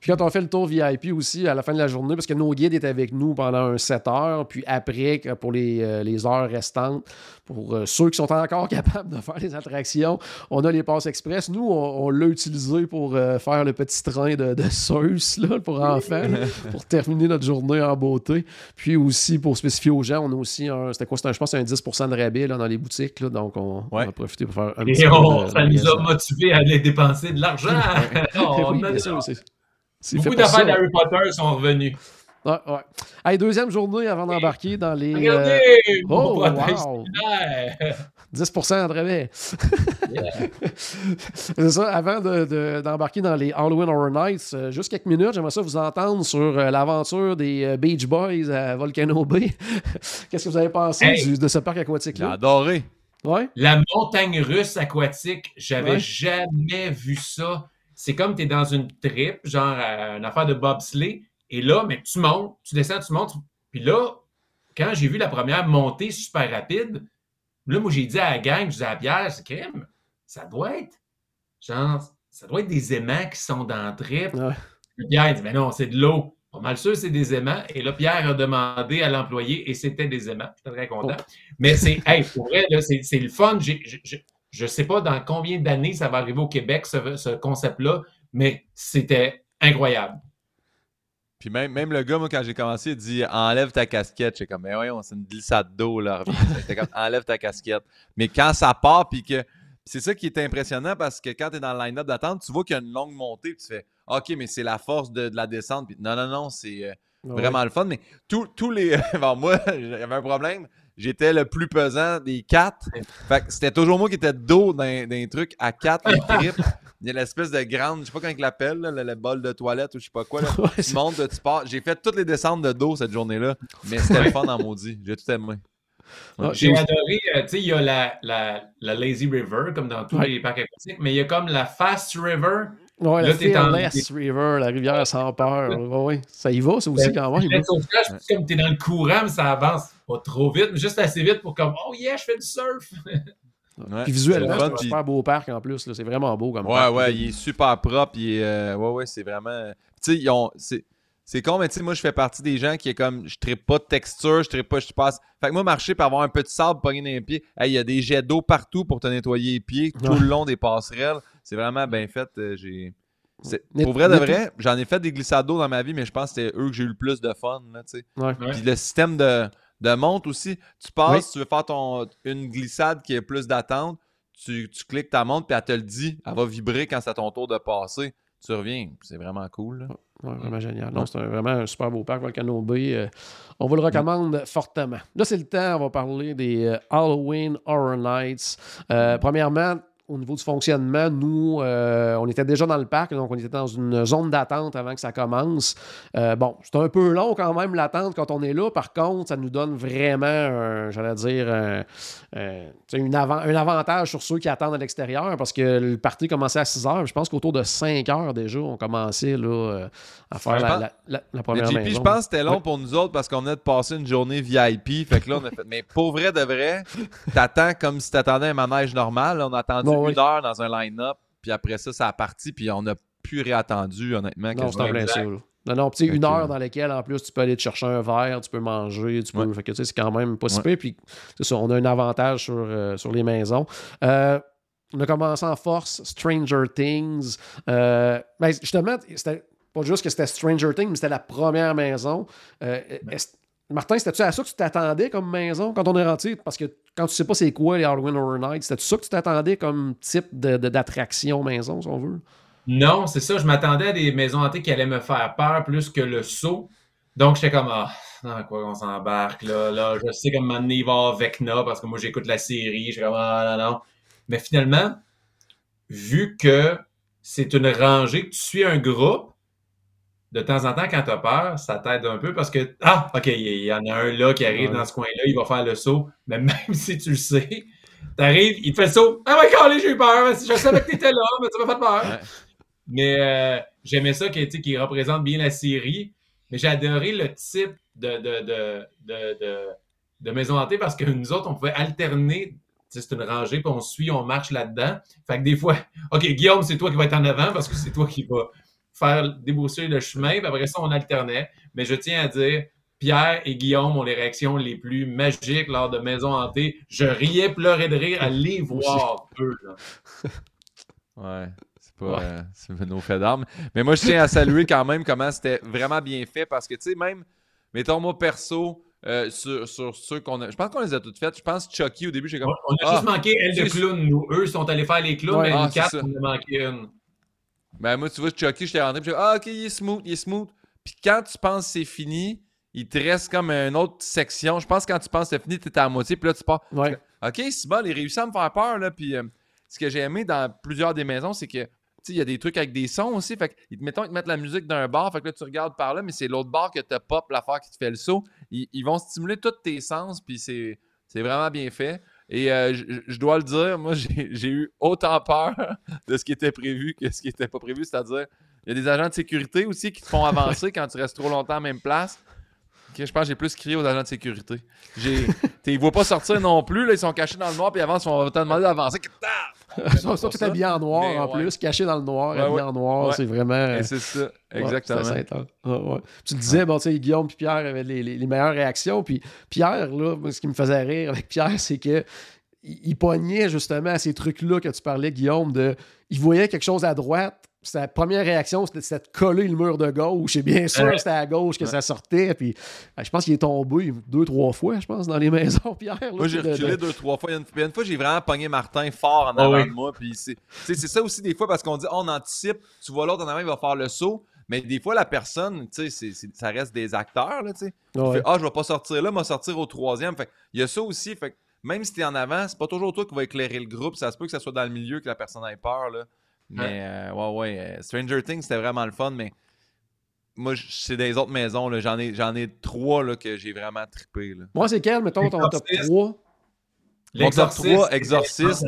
Speaker 1: Puis quand on fait le tour VIP aussi à la fin de la journée, parce que nos guides étaient avec nous pendant un 7 heures, puis après, pour les, euh, les heures restantes, pour euh, ceux qui sont encore capables de faire les attractions, on a les passes express. Nous, on, on l'a utilisé pour euh, faire le petit train de, de Zeus là, pour enfants, là, pour terminer notre journée en beauté. Puis aussi, pour spécifier aux gens, on a aussi un, c'était quoi, c'était un- je pense, un 10% de rabais là, dans les boutiques. Là, donc, on, a profité pour faire un petit
Speaker 2: Et on,
Speaker 1: de-
Speaker 2: ça nous a motivés à aller dépenser de l'argent.
Speaker 1: Oui,
Speaker 2: Beaucoup d'affaires d'Harry Potter sont revenus.
Speaker 1: Ouais, ouais. Hey, deuxième journée avant d'embarquer dans les. euh,
Speaker 2: Regardez! mon
Speaker 1: Oh,
Speaker 2: protège
Speaker 1: wow!
Speaker 2: solaire.
Speaker 1: 10% de rabais. C'est ça, avant de- de- d'embarquer dans les Halloween Horror Nights, euh, juste quelques minutes, j'aimerais ça vous entendre sur euh, l'aventure des euh, Beach Boys à Volcano Bay. Qu'est-ce que vous avez pensé
Speaker 2: Hey!
Speaker 1: du- de ce parc
Speaker 3: J'ai
Speaker 1: aquatique-là?
Speaker 3: adoré.
Speaker 1: Ouais?
Speaker 2: La montagne russe aquatique, j'avais
Speaker 1: Ouais.
Speaker 2: jamais vu ça. C'est comme tu es dans une trip, genre euh, une affaire de bobsleigh, et là, mais tu montes, tu descends, tu montes. Puis là, quand j'ai vu la première montée super rapide, là, moi, j'ai dit à la gang, je disais à Pierre, c'est crème, ça doit être, genre, ça doit être des aimants qui sont dans la trip.
Speaker 1: Ouais.
Speaker 2: Pierre dit, mais non, c'est de l'eau. Pas mal sûr, c'est des aimants. Et là, Pierre a demandé à l'employé et c'était des aimants. J'étais très content. Mais c'est, hey, pour vrai, c'est, le fun. Je- je sais pas dans combien d'années ça va arriver au Québec, ce, ce concept-là, mais c'était incroyable.
Speaker 3: Puis même, même le gars, moi, quand j'ai commencé, il dit enlève ta casquette. J'étais comme, mais voyons, c'est une glissade d'eau, là. Comme, enlève ta casquette. Mais quand ça part, puis que. C'est ça qui est impressionnant parce que quand tu es dans le line-up d'attente, tu vois qu'il y a une longue montée, puis tu fais, OK, mais c'est la force de, de la descente. Puis non, non, non, c'est euh,
Speaker 1: Ouais.
Speaker 3: vraiment le fun. Mais tous tous les. bon, moi, j'avais un problème. J'étais le plus pesant des quatre. Fait que c'était toujours moi qui étais dos les trucs à quatre, les tripes. Il y a l'espèce de grande, je sais pas comment ils l'appellent, le, le bol de toilette ou je sais pas quoi. Là.
Speaker 1: Ouais,
Speaker 3: Tu montes, tu pars. J'ai fait toutes les descentes de dos cette journée-là, mais c'était le fun en maudit. J'ai tout aimé.
Speaker 1: Ah,
Speaker 2: J'ai adoré, euh, tu sais, il y a la, la, la Lazy River, comme dans tous
Speaker 1: Ouais.
Speaker 2: les parcs aquatiques, mais il y a comme la Fast River.
Speaker 1: Ouais, la
Speaker 2: Là, t'es en-
Speaker 1: River, la rivière sans peur. Ouais, ouais. Ça y va, ça aussi, quand même.
Speaker 2: Le sauvetage, c'est comme tu es dans le courant, mais ça avance pas trop vite, mais juste assez vite pour comme, oh yeah, je fais du surf.
Speaker 3: Ouais,
Speaker 1: Puis visuellement,
Speaker 3: c'est
Speaker 1: un
Speaker 3: puis-
Speaker 1: super beau parc en plus. là. C'est vraiment beau comme
Speaker 3: Ouais,
Speaker 1: parc.
Speaker 3: ouais, il est super propre. Il est, euh, ouais, ouais, c'est vraiment. Tu sais, ils ont. C'est, con, mais tu sais, moi, je fais partie des gens qui est comme. Je tripe pas de texture, je tripe pas, je passe. Fait que moi, marcher pour avoir un peu de sable pogné dans les pieds. Hey, il y a des jets d'eau partout pour te nettoyer les pieds tout le long des passerelles. C'est vraiment bien fait. euh, j'ai. c'est- Pour vrai de vrai, j'en ai fait des glissades d'eau dans ma vie, mais je pense que c'était eux que j'ai eu le plus de fun, là.
Speaker 1: Ouais.
Speaker 3: Puis le système de, de monte aussi, tu passes, tu veux faire ton, une glissade qui est plus d'attente, tu, tu cliques ta montre, puis elle te le dit, elle va vibrer quand c'est à ton tour de passer. Tu reviens, c'est vraiment cool. là.
Speaker 1: Ouais, vraiment génial. C'est vraiment un super beau parc, Volcano Bay. Euh, on vous le recommande fortement. Là, c'est le temps, on va parler des euh, Halloween Horror Nights. Euh, premièrement, au niveau du fonctionnement, nous, euh, on était déjà dans le parc, donc on était dans une zone d'attente avant que ça commence. Euh, bon, c'est un peu long quand même l'attente quand on est là. Par contre, ça nous donne vraiment, j'allais dire, un, un avantage sur ceux qui attendent à l'extérieur parce que le parti commençait à 6 heures. Je pense qu'autour de 5 heures déjà, on commençait là, à faire la, première
Speaker 3: mais Je pense que c'était long pour nous autres parce qu'on venait de passer une journée VIP. Fait que là, on a fait, mais pour vrai de vrai, t'attends comme si t'attendais un manège normal. On a attendu une heure dans un line-up, puis après ça, ça a parti, puis on n'a plus réattendu, honnêtement.
Speaker 1: Non, c'est en plein ça. Non, non, tu sais, une heure dans laquelle, en plus, tu peux aller te chercher un verre, tu peux manger, tu peux. Fait que, tu sais, c'est quand même pas si Puis, c'est ça, on a un avantage sur, euh, sur les maisons. Euh, on a commencé en force, Stranger Things. Euh, ben, justement, c'était pas juste que c'était Stranger Things, mais c'était la première maison. Euh, ben. Martin, c'était-tu à ça que tu t'attendais comme maison quand on est rentré? Parce que quand tu sais pas c'est quoi les Halloween Horror Nights, c'était ça que tu t'attendais comme type d'attraction maison, si on veut?
Speaker 2: Non, c'est ça. Je m'attendais à des maisons hantées qui allaient me faire peur plus que le saut. Donc, j'étais comme, ah, dans quoi on s'embarque, là, là. Je sais comme m'amener il va Vecna parce que moi, j'écoute la série. Je comme, ah, non, non. Mais finalement, vu que c'est une rangée, que tu suis un groupe, de temps en temps, quand tu as peur, ça t'aide un peu parce que, ah, OK, il y en a un là qui arrive dans ce coin-là, il va faire le saut. Mais même si tu le sais, tu arrives, il te fait le saut. Ah ouais, calé, j'ai eu peur. Je savais que tu étais là, mais tu m'as fait peur. Mais euh, j'aimais ça qui, qui représente bien la série. Mais j'ai adoré le type de, de, de, de, de maison hantée parce que nous autres, on pouvait alterner c'est une rangée, puis on suit, on marche là-dedans. Fait que des fois, OK, Guillaume, c'est toi qui vas être en avant parce que c'est toi qui vas faire débrousser le chemin. Puis après ça, on alternait. Mais je tiens à dire, Pierre et Guillaume ont les réactions les plus magiques lors de Maison Hantée. Je riais, pleurais de rire à les voir, eux.
Speaker 3: Ouais. C'est pas euh, nos faits d'armes. Mais moi, je tiens à saluer quand même comment c'était vraiment bien fait parce que, tu sais, même, mettons, moi, perso, euh, sur, sur, ceux qu'on a. Je pense qu'on les a toutes faites. Je pense Chucky au début, j'ai comme.
Speaker 2: On a juste ah, manqué elle de clown, nous. Eux sont allés faire les clowns, mais une carte, on a manqué une.
Speaker 3: Ben, moi, tu vois, Chucky, j'étais rentré, puis ah, ok, il est smooth, il est smooth. Puis quand tu penses que c'est fini, il te reste comme une autre section. Je pense que quand tu penses que c'est fini, tu es à moitié, puis là, tu pars.
Speaker 1: Ouais.
Speaker 3: Ok, c'est bon, il réussit à me faire peur, là. Puis euh, ce que j'ai aimé dans plusieurs des maisons, c'est que il y a des trucs avec des sons aussi. Fait que, mettons, ils te mettent la musique d'un bar. Fait que là, tu regardes par là, mais c'est l'autre bar que te pop l'affaire qui te fait le saut. Ils, vont stimuler tous tes sens, puis c'est vraiment bien fait. Et euh, je, dois le dire, moi, j'ai eu autant peur de ce qui était prévu que ce qui n'était pas prévu. C'est-à-dire, il y a des agents de sécurité aussi qui te font avancer quand tu restes trop longtemps à même place. Je pense que j'ai plus crié aux agents de sécurité. Ils ne voient pas sortir non plus. Là, ils sont cachés dans le noir, puis avant, ils vont te demander d'avancer.
Speaker 1: Ils sont tout habillés en noir en plus, cachés dans le noir, habillés en noir. C'est vraiment.
Speaker 3: C'est ça, exactement.
Speaker 1: tu disais, bon, tu sais, Guillaume et Pierre avaient les, meilleures réactions. Puis Pierre, là, ce qui me faisait rire avec Pierre, c'est que il pognait justement à ces trucs-là que tu parlais, Guillaume, de. Il voyait quelque chose à droite, sa première réaction, c'était de coller le mur de gauche. Et bien sûr, c'était à gauche que ça sortait. Puis, ben, je pense qu'il est tombé deux, trois fois, je pense, dans les maisons, Pierre.
Speaker 3: moi, j'ai reculé deux, trois fois. Il y a une, fois, j'ai vraiment pogné Martin fort en avant de moi. Puis, c'est ça aussi, des fois, parce qu'on dit, oh, on anticipe, tu vois l'autre en avant, il va faire le saut. Mais des fois, la personne, tu sais, ça reste des acteurs, là, tu sais. ah, je vais pas sortir là, mais sortir au troisième. Fait il y a ça aussi. Fait même si tu es en avant, c'est pas toujours toi qui va éclairer le groupe. Ça se peut que ça soit dans le milieu que la personne ait peur, là. Mais euh, ouais, ouais, euh, Stranger Things, c'était vraiment le fun, mais moi, c'est des autres maisons. J'en ai, j'en ai trois là, que j'ai vraiment trippé. Là.
Speaker 1: Moi, c'est quel, mettons, ton top 3
Speaker 3: Mon top 3, Exorcist.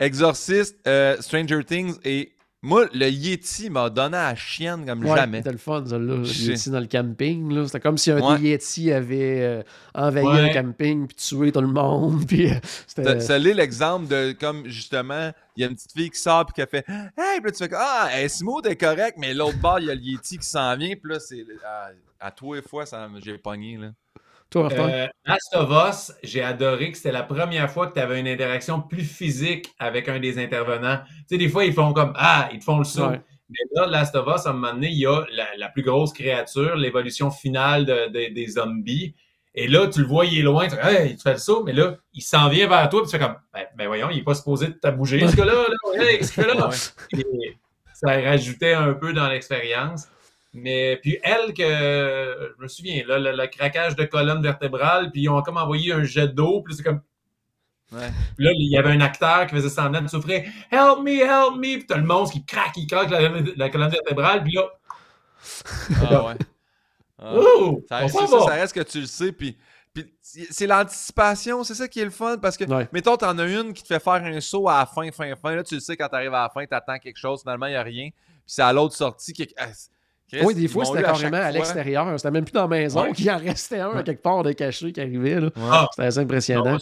Speaker 3: Exorcist, euh, Stranger Things et moi, le Yeti m'a donné à la chienne comme jamais.
Speaker 1: C'était le fun, ça, là. Le Yeti dans le camping. C'était comme si un Yeti avait euh, envahi un camping puis tué tout le monde. Puis,
Speaker 3: euh, ça l'est l'exemple de comme justement, il y a une petite fille qui sort puis qui a fait Hey, puis là, tu fais Ah, smooth, est correcte, mais l'autre bord, il y a le Yeti qui s'en vient. Puis là, c'est à, à toi et fois, j'ai pogné. Là.
Speaker 2: Euh, Last of Us, j'ai adoré que c'était la première fois que tu avais une interaction plus physique avec un des intervenants. Tu sais, des fois, ils font comme Ah, ils te font le saut. Mais là, Last of Us, à un moment donné, il y a la, plus grosse créature, l'évolution finale des zombies. Et là, tu le vois, il est loin, tu fais, hey, il te fait le saut, mais là, il s'en vient vers toi, puis tu fais comme, ben, ben voyons, il n'est pas supposé de bouger, ce là là, hey, ce là Et ça rajoutait un peu dans l'expérience. Mais puis elle, que je me souviens, là, le, craquage de colonne vertébrale, puis ils ont comme envoyé un jet d'eau, puis c'est comme.
Speaker 3: Ouais.
Speaker 2: Puis là, il y avait un acteur qui faisait semblant de souffrir. Help me, help me. Puis t'as le monstre qui craque, il craque la, la colonne vertébrale. Puis là,
Speaker 3: Ah ouais. Ah.
Speaker 2: oh,
Speaker 3: Ça, reste que tu le sais, puis, puis c'est l'anticipation, c'est ça qui est le fun, parce que,
Speaker 1: Ouais.
Speaker 3: mettons, t'en as une qui te fait faire un saut à la fin, fin, fin, là, tu le sais, quand t'arrives à la fin, t'attends quelque chose, finalement, il n'y a rien, puis c'est à l'autre sortie qui... Chris,
Speaker 1: Oui, des fois, c'était
Speaker 3: à
Speaker 1: carrément à
Speaker 3: fois.
Speaker 1: l'extérieur. C'était même plus dans la maison
Speaker 2: Ouais.
Speaker 1: qu'il en restait un à quelque part de caché qui arrivait.
Speaker 2: Ah,
Speaker 1: C'était assez
Speaker 2: on,
Speaker 1: impressionnant.
Speaker 2: va,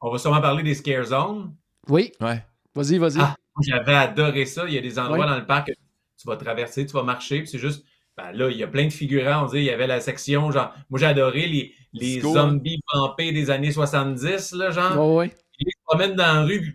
Speaker 2: on va sûrement parler des scare zones.
Speaker 1: Oui,
Speaker 3: Ouais.
Speaker 1: vas-y, vas-y.
Speaker 2: Ah, J'avais adoré ça. Il y a des endroits
Speaker 1: Ouais.
Speaker 2: dans le parc que tu vas traverser, tu vas marcher, puis c'est juste. Ben là, il y a plein de figurants. On dit, il y avait la section, genre. Moi, j'ai adoré les, les
Speaker 3: Disco.
Speaker 2: zombies pampés des années 70, là, genre.
Speaker 1: Ouais, ouais.
Speaker 2: Ils se promènent dans la rue, puis.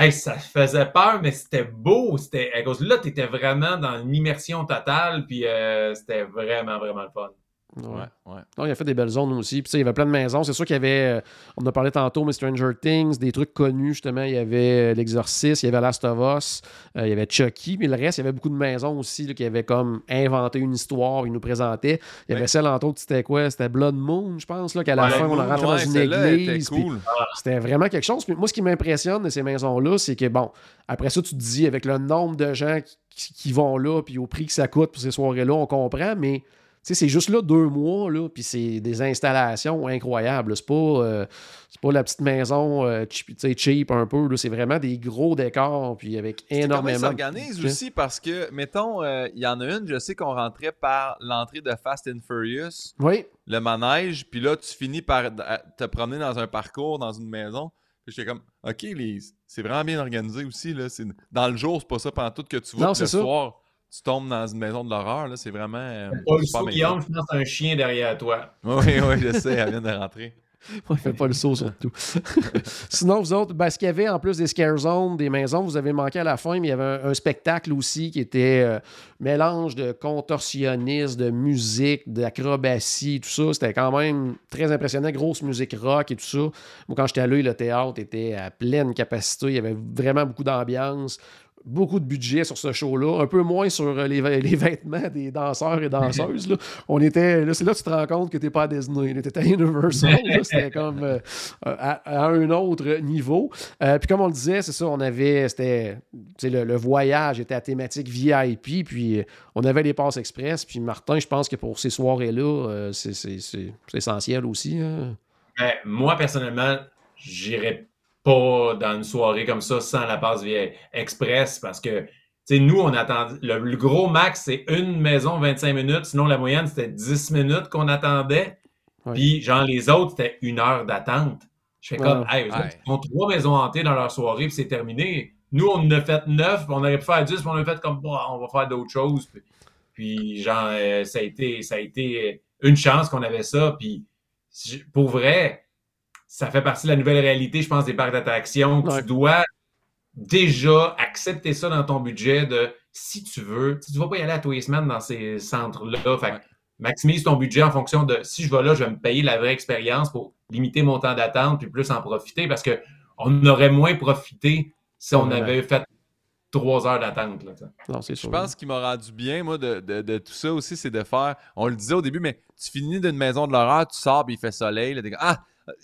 Speaker 2: Hey, ça faisait peur, mais c'était beau. C'était, à cause là, tu vraiment dans une immersion totale, puis euh, c'était vraiment, vraiment le fun.
Speaker 1: Ouais.
Speaker 3: Ouais.
Speaker 1: Non, il a fait des belles zones aussi. Puis, il y avait plein de maisons. C'est sûr qu'il y avait, euh, on en a parlé tantôt, mais Stranger Things, des trucs connus, justement. Il y avait euh, L'Exorciste, il y avait Last of Us, euh, il y avait Chucky, mais le reste, il y avait beaucoup de maisons aussi là, qui avaient comme inventé une histoire, ils nous présentaient. Il y avait
Speaker 3: Ouais.
Speaker 1: celle, entre autres, c'était quoi? C'était Blood Moon, je pense, là, qu'à la
Speaker 2: Ouais,
Speaker 1: fin, on a rentré dans une église. puis
Speaker 3: cool.
Speaker 1: C'était vraiment quelque chose. Puis moi, ce qui m'impressionne de ces maisons-là, c'est que, bon, après ça, tu te dis, avec le nombre de gens qui, qui vont là, puis au prix que ça coûte pour ces soirées-là, on comprend, mais sais, c'est juste là deux mois, là, puis c'est des installations incroyables. C'est pas, euh, pas la petite maison euh, cheap, un peu. C'est vraiment des gros décors, puis avec énormément.
Speaker 3: s'organisent
Speaker 1: budget.
Speaker 3: aussi parce que, mettons, euh, il y en a une, je sais qu'on rentrait par l'entrée de Fast and Furious,
Speaker 1: Oui,
Speaker 3: le manège, puis là, tu finis par te promener dans un parcours, dans une maison. Puis j'étais comme, OK, les... c'est vraiment bien organisé aussi. Là. Dans le jour, c'est pas ça pendant tout que tu vois.
Speaker 1: Non,
Speaker 3: le
Speaker 1: ça.
Speaker 3: soir, tu tombes dans une maison de l'horreur. là, C'est vraiment. euh,
Speaker 2: Pas le saut, Guillaume, je pense un chien derrière toi.
Speaker 3: Oui, oui, je sais, elle vient de rentrer.
Speaker 1: Ouais, fait pas le saut surtout. Sinon, vous autres, ben, ce qu'il y avait en plus des scare zones, des maisons, vous avez manqué à la fin, mais il y avait un, un spectacle aussi qui était euh, mélange de contorsionnisme, de musique, d'acrobatie, tout ça. C'était quand même très impressionnant. Grosse musique rock et tout ça. Moi, quand j'étais allé, le théâtre était à pleine capacité. Il y avait vraiment beaucoup d'ambiance. Beaucoup de budget sur ce show-là, un peu moins sur euh, les, les vêtements des danseurs et danseuses. là. On était, là, c'est là que tu te rends compte que t'es pas à Disney, t'es à Universal. C'était comme euh, à, à un autre niveau. Euh, puis comme on le disait, c'est ça, on avait, c'était, tu le, le voyage était à thématique VIP, puis on avait les passes express. Puis Martin, je pense que pour ces soirées-là, euh, c'est essentiel aussi. hein.
Speaker 2: Ben, moi, personnellement, j'irais pas dans une soirée comme ça sans la passe via Express parce que, tu sais, nous, on attendait. Le, le gros max, c'est une maison 25 minutes. Sinon, la moyenne, c'était 10 minutes qu'on attendait. Puis, genre, les autres, c'était une heure d'attente. Je fais comme,
Speaker 1: Ouais.
Speaker 2: hey, eux autres,
Speaker 3: Ouais.
Speaker 2: ils ont trois maisons hantées dans leur soirée, puis c'est terminé. Nous, on en a fait neuf, puis on aurait pu faire 10, puis on a fait comme, Bah, on va faire d'autres choses. Puis, puis, genre, euh, ça, a été, ça a été une chance qu'on avait ça. Puis, pour vrai, ça fait partie de la nouvelle réalité, je pense, des parcs d'attractions.
Speaker 1: Ouais.
Speaker 2: Tu dois déjà accepter ça dans ton budget de si tu veux, tu ne vas pas y aller à tous les semaines dans ces centres-là. Fait que
Speaker 3: Ouais.
Speaker 2: maximise ton budget en fonction de si je vais là, je vais me payer la vraie expérience pour limiter mon temps d'attente puis plus en profiter parce que on aurait moins profité si on
Speaker 1: Ouais.
Speaker 2: avait fait trois heures d'attente. là, tu sais.
Speaker 1: Non, c'est
Speaker 3: Je pense qu'il m'a rendu bien, moi, de, de- de tout ça aussi, c'est de faire. On le disait au début, mais tu finis d'une maison de l'horreur, tu sors, puis il fait soleil. Là, ah,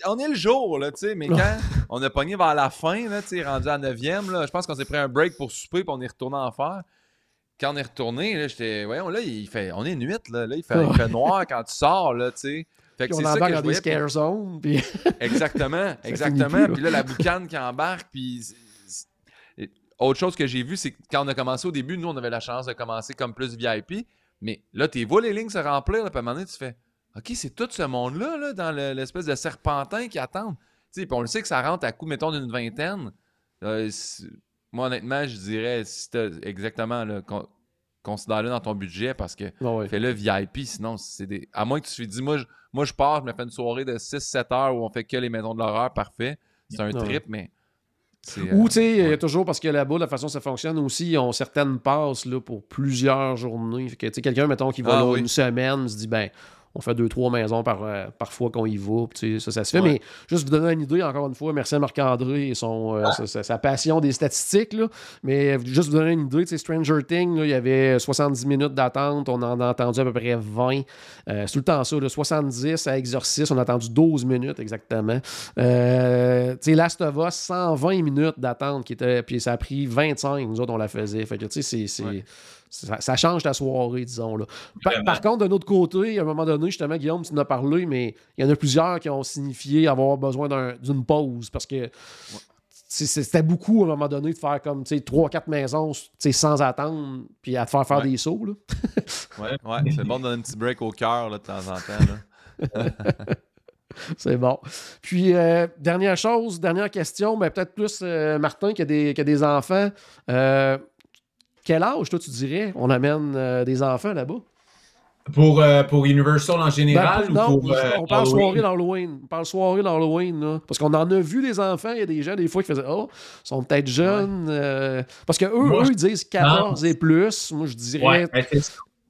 Speaker 3: on est le jour, là, tu sais, mais quand on a pogné vers la fin, là, tu sais, rendu à 9e, là, je pense qu'on s'est pris un break pour souper, puis on est retourné en faire. Quand on est retourné, là, j'étais, voyons, là, il fait, on est nuit, là, là il, fait, il fait noir quand tu sors, là, tu sais. Fait que c'est ça que je puis-
Speaker 1: scare zones. Puis...
Speaker 3: Exactement, exactement.
Speaker 1: plus.
Speaker 3: Puis là, la boucane qui embarque, puis... Autre chose que j'ai vu, c'est que quand on a commencé au début, nous, on avait la chance de commencer comme plus VIP, mais là, tu vois les lignes se remplir, là, puis à un moment donné, tu fais « OK, c'est tout ce monde-là, là, dans le- l'espèce de serpentin qui attend. » Tu sais, puis on le sait que ça rentre à coup, mettons, d'une vingtaine. Euh, moi, honnêtement, je dirais, si exactement, là, con- considère-le dans ton budget, parce que
Speaker 1: ouais.
Speaker 3: Fais-le VIP, sinon, c'est des. À moins que tu te dis, moi, je, moi, je pars, je me fais une soirée de 6-7 heures où on fait que les maisons de l'horreur, parfait. C'est un
Speaker 1: Ouais.
Speaker 3: trip, mais.
Speaker 1: Ou,
Speaker 3: euh,
Speaker 1: tu sais, il y a toujours, parce que là-bas, la façon dont ça fonctionne aussi, ils ont certaines passes là, pour plusieurs journées. Fait que, tu sais, quelqu'un, mettons, qui va
Speaker 3: Ah
Speaker 1: là
Speaker 3: oui.
Speaker 1: une semaine, se dit, ben, on fait deux, trois maisons par, euh, fois qu'on y va. Ça, ça se fait. Mais juste vous donner une idée, encore une fois, merci à Marc-André et son, euh, sa, passion des statistiques. Là. Mais juste vous donner une idée, Stranger Things, il y avait 70 minutes d'attente. On en a entendu à peu près 20. c'est tout le temps ça. 70 à Exorcist, on a attendu 12 minutes exactement. Last of Us, 120 minutes d'attente. Puis ça a pris 25. Nous autres, on la faisait. Fait que, c'est ça, change ta soirée, disons. Là. Par, contre, d'un autre côté, à un moment donné, justement, Guillaume, tu en as parlé, mais il y en a plusieurs qui ont signifié avoir besoin d'une pause parce que c'était beaucoup à un moment donné de faire comme 3-4 maisons sans attendre, puis à te faire faire des sauts. Là.
Speaker 3: ouais, ouais c'est bon de donner un petit break au cœur de temps en temps.
Speaker 1: C'est bon. Puis, euh, dernière chose, dernière question, mais peut-être plus euh, Martin qui a, des, qui a des enfants. Euh, quel âge, toi, tu dirais, on amène euh, des enfants là-bas?
Speaker 2: Pour, euh, pour Universal en général
Speaker 1: ben,
Speaker 2: ou
Speaker 1: pour, euh, on parle soirée d'Halloween. On parle soirée d'Halloween. Parce qu'on en a vu des enfants. Il y a des gens, des fois, qui faisaient Oh, ils sont peut-être jeunes. parce qu'eux, eux, ils disent 14 et plus. Moi, je dirais. Ouais,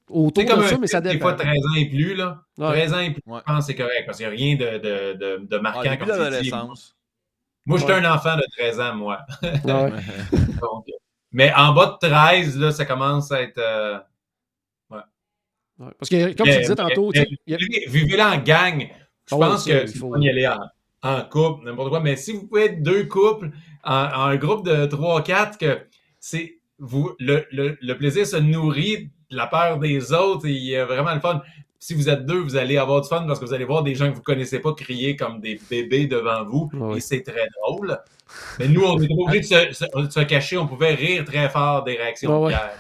Speaker 1: autour de ça, mais ça dépend.
Speaker 2: Des fois, 13 ans et plus. Là. 13 ans et plus, je pense que c'est correct. Parce qu'il n'y a rien de, de, de, de marquant ah, comme l'adolescence. Moi, j'étais un enfant de 13 ans, moi. Donc, mais en bas de 13, là, ça commence à être. Euh,
Speaker 1: ouais. Parce que, comme tu disais tantôt.
Speaker 2: Vivez là en gang. Je ah pense que il faut y aller en, couple, n'importe quoi. Mais si vous pouvez être deux couples, en, un groupe de 3-4, que c'est. Vous, le, le, le, plaisir se nourrit de la peur des autres et il y a vraiment le fun si vous êtes deux, vous allez avoir du fun parce que vous allez voir des gens que vous ne connaissez pas crier comme des bébés devant vous. Et c'est très drôle. Mais nous, on n'était pas obligé de se, cacher. On pouvait rire très fort des réactions de Pierre.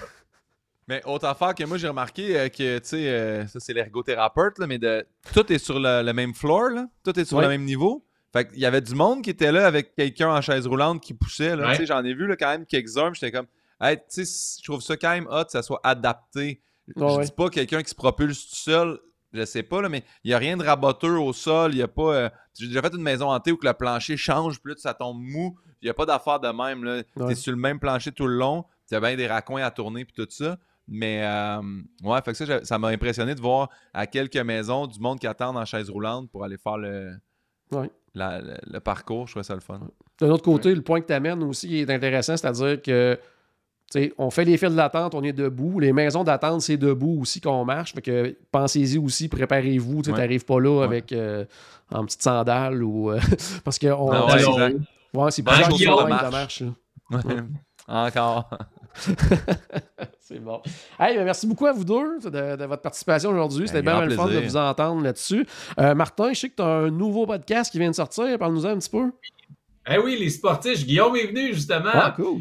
Speaker 3: Mais autre affaire que moi, j'ai remarqué euh, que, tu sais, euh, ça c'est l'ergothérapeute, mais de, tout est sur le, même floor, là. tout est sur le même niveau. Fait qu'il y avait du monde qui était là avec quelqu'un en chaise roulante qui poussait. Là. J'en ai vu là, quand même quelques-uns. J'étais comme, hey, tu sais, je trouve ça quand même hot, que ça soit adapté je dis pas quelqu'un qui se propulse tout seul, je sais pas, là, mais il n'y a rien de raboteux au sol. Il y a pas. Euh, j'ai déjà fait une maison hantée où que le plancher change, plus ça tombe mou. Il n'y a pas d'affaire de même. Tu es sur le même plancher tout le long. Il y a bien des raccoins à tourner puis tout ça. Mais euh, ouais, fait que ça, ça m'a impressionné de voir à quelques maisons du monde qui attend en chaise roulante pour aller faire le, le, parcours. Je trouvais ça le fun.
Speaker 1: De l'autre côté, le point que tu amènes aussi est intéressant, c'est-à-dire que on fait les fils d'attente, on est debout. Les maisons d'attente, c'est debout aussi qu'on marche. Fait que pensez-y aussi, préparez-vous. Tu n'arrives pas là avec euh, en petite sandale ou. Euh, parce que. On,
Speaker 3: ah
Speaker 1: ouais, c'est pas
Speaker 2: de
Speaker 1: marche.
Speaker 3: Encore.
Speaker 1: c'est bon. Hey, ben, merci beaucoup à vous deux de, votre participation aujourd'hui. C'était bien le fun de vous entendre là-dessus. Euh, Martin, je sais que tu as un nouveau podcast qui vient de sortir. Parle-nous un petit peu.
Speaker 2: Eh oui, les sportifs. Guillaume est venu justement.
Speaker 1: Ah, cool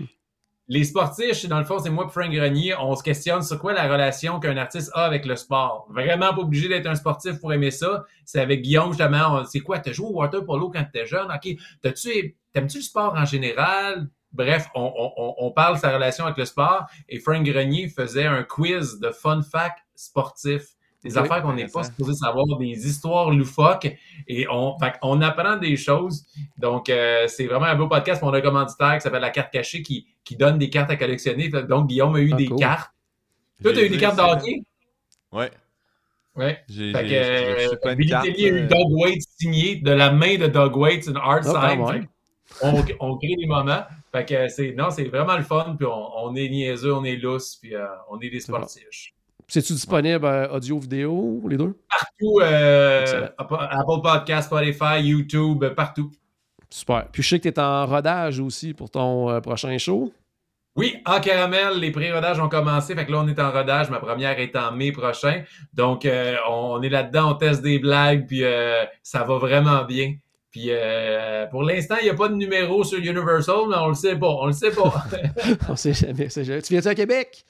Speaker 2: les sportifs, dans le fond, c'est moi et Frank Grenier, on se questionne sur quoi la relation qu'un artiste a avec le sport. Vraiment pas obligé d'être un sportif pour aimer ça. C'est avec Guillaume, justement, c'est quoi, t'as joué au water polo quand t'étais jeune? OK, t'as-tu, t'aimes-tu le sport en général? Bref, on, on, on, parle de sa relation avec le sport et Frank Grenier faisait un quiz de fun fact sportif des affaires qu'on n'est pas supposé savoir, des histoires loufoques. Et on, on apprend des choses. Donc, euh, c'est vraiment un beau podcast. On a un commanditaire qui s'appelle La Carte Cachée qui, qui donne des cartes à collectionner. Donc, Guillaume a eu ah, des cartes. Toi, tu as eu des cartes de hockey?
Speaker 3: Oui.
Speaker 2: Ouais. J'ai fait que, Billy Tellier a eu euh, Doug Waits signé de la main de Doug Waits, une hard ah, sign. On, on, crée des moments. Fait que c'est, non, c'est vraiment le fun. Puis on, on est niaiseux, on est lousse, puis euh, on est des sportifs.
Speaker 1: C'est-tu disponible euh, audio, vidéo, les deux?
Speaker 2: Partout. Euh, Apple Podcast, Spotify, YouTube, euh, partout.
Speaker 1: Super. Puis je sais que tu es en rodage aussi pour ton prochain show.
Speaker 2: Oui, en caramel, les pré-rodages ont commencé. Fait que là, on est en rodage. Ma première est en mai prochain. Donc, on est là-dedans, on teste des blagues, puis ça va vraiment bien. Puis pour l'instant, il n'y a pas de numéro sur Universal, mais on le sait pas. On le sait pas.
Speaker 1: on sait jamais. Tu viens-tu à Québec?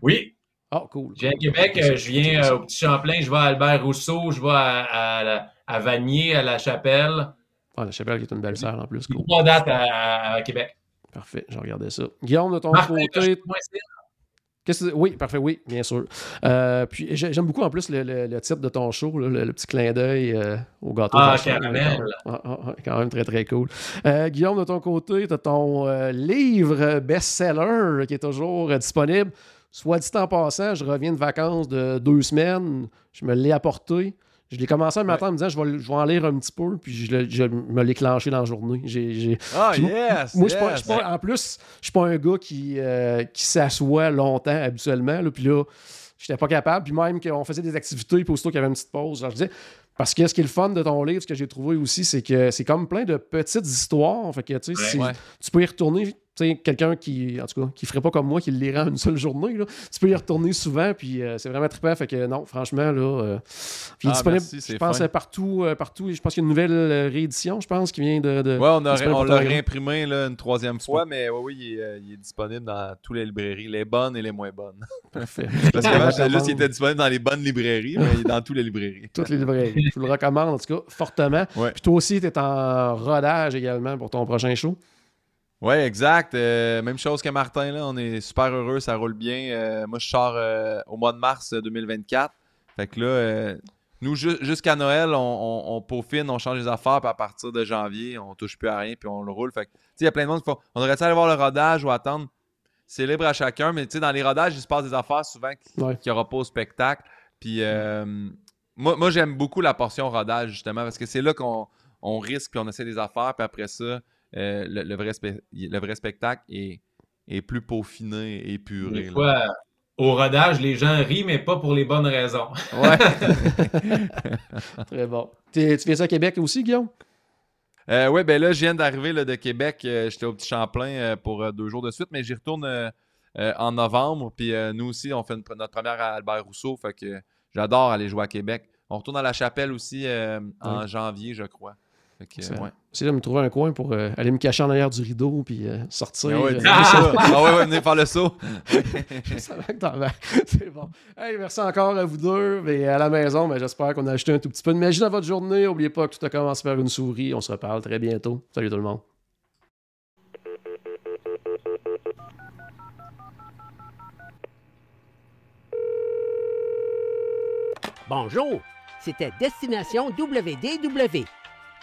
Speaker 2: Oui,
Speaker 1: Oh, cool.
Speaker 2: Je viens à Québec, euh, je viens euh, au Petit Champlain, je vais à Albert Rousseau, je vais à, à, Vanier, à La Chapelle.
Speaker 1: Ah, La Chapelle qui est une belle salle en plus.
Speaker 2: Cool. Trois dates à, Québec.
Speaker 1: Parfait, j'ai regardé ça. Guillaume, de ton côté. Oui, parfait, oui, bien sûr. Euh, puis j'aime beaucoup en plus le, le, titre de ton show, le, petit clin d'œil au gâteau.
Speaker 2: Ah, caramel.
Speaker 1: Ah, ah, ah, quand même très, très cool. Guillaume, de ton côté, tu as ton livre best-seller qui est toujours disponible Soit dit en passant, je reviens de vacances de deux semaines, je me l'ai apporté. Je l'ai commencé un matin en me disant je vais, je vais en lire un petit peu, puis je, me l'ai clenché dans la journée. J'ai-
Speaker 3: Ah,
Speaker 1: moi-
Speaker 3: yes!
Speaker 1: moi, je suis pas- je pas- en plus, je suis pas un gars qui, euh, qui s'assoit longtemps habituellement. Là, puis là, j'étais pas capable. Puis même qu'on faisait des activités, puis aussitôt qu'il y avait une petite pause, genre, je disais. Parce que ce qui est le fun de ton livre, ce que j'ai trouvé aussi, c'est que c'est comme plein de petites histoires. Fait que, tu sais,
Speaker 2: Ouais.
Speaker 1: c'est-
Speaker 3: Ouais.
Speaker 1: tu peux y retourner. Tu sais, quelqu'un qui, en tout cas, qui ferait pas comme moi, qui le lirait en une seule journée, là, tu peux y retourner souvent, puis euh, c'est vraiment trippant. Fait que non, franchement, là, euh, puis il est
Speaker 3: Ah,
Speaker 1: disponible,
Speaker 3: merci,
Speaker 1: je pense,
Speaker 3: fin.
Speaker 1: partout, euh, partout. Je pense qu'il y a une nouvelle euh, réédition, je pense, qui vient de. de-
Speaker 3: Ouais, on, a-
Speaker 1: disponible
Speaker 3: on
Speaker 1: pour
Speaker 3: l'a réimprimé là, une troisième fois, mais oui, oui, il est, euh, il est disponible dans toutes les librairies, les bonnes et les moins bonnes.
Speaker 1: Parfait.
Speaker 3: Parce
Speaker 1: Je
Speaker 3: j'étais juste qu'il était disponible dans les bonnes librairies, mais il est dans toutes les librairies.
Speaker 1: Toutes les librairies. Je vous le recommande, en tout cas, fortement.
Speaker 3: Ouais.
Speaker 1: Puis toi aussi, tu es en rodage également pour ton prochain show.
Speaker 3: Ouais, exact. Euh, même chose que Martin, là. On est super heureux, ça roule bien. Euh, moi, je sors euh, au mois de mars euh, 2024. Fait que là, nous, ju- jusqu'à Noël, on, on- on peaufine, on change les affaires, puis à partir de janvier, on touche plus à rien, puis on le roule. Fait que, tu sais, il y a plein de monde qui font On aurait-tu aller voir le rodage ou attendre? C'est libre à chacun, mais tu sais, dans les rodages, il se passe des affaires souvent qui-
Speaker 1: Ouais.
Speaker 3: qu'il n'y aura pas au spectacle. Puis, moi, moi j'aime beaucoup la portion rodage, justement, parce que c'est là qu'on on risque, puis on essaie des affaires, puis après ça, euh, le, le vrai spe- le vrai spectacle est, est plus peaufiné et épuré.
Speaker 2: Des
Speaker 3: là.
Speaker 2: fois, au rodage, les gens rient, mais pas pour les bonnes raisons.
Speaker 3: Ouais.
Speaker 1: Très bon. T'es- tu fais ça à Québec aussi, Guillaume?
Speaker 3: Euh, ouais, ben là, je viens d'arriver là, de Québec. Euh, J'étais au Petit Champlain euh, pour deux jours de suite, mais j'y retourne en novembre. Puis euh, nous aussi, on fait une- notre première à Albert Rousseau. Fait que j'adore aller jouer à Québec. On retourne à la chapelle aussi euh, en janvier, je crois. Que,
Speaker 1: Excellent.
Speaker 3: ouais.
Speaker 1: J'essaie de me trouver un coin pour euh, aller me cacher en arrière du rideau puis euh, sortir.
Speaker 3: Ah ouais,
Speaker 1: euh.
Speaker 3: Ah ouais, ouais, venez faire le saut.
Speaker 1: Je savais que t'en vas. C'est bon. Hey, merci encore à vous deux. Et à la maison, ben, j'espère qu'on a ajouté un tout petit peu de magie dans votre journée. N'oubliez pas que tout a commencé par une souris. On se reparle très bientôt. Salut tout le monde.
Speaker 4: Bonjour, c'était Destination WDW.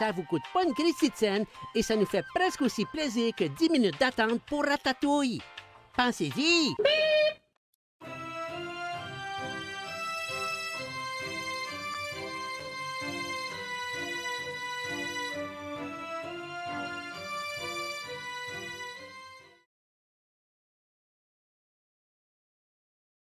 Speaker 4: Ça vous coûte pas une scène et ça nous fait presque aussi plaisir que 10 minutes d'attente pour Ratatouille. Pensez-y!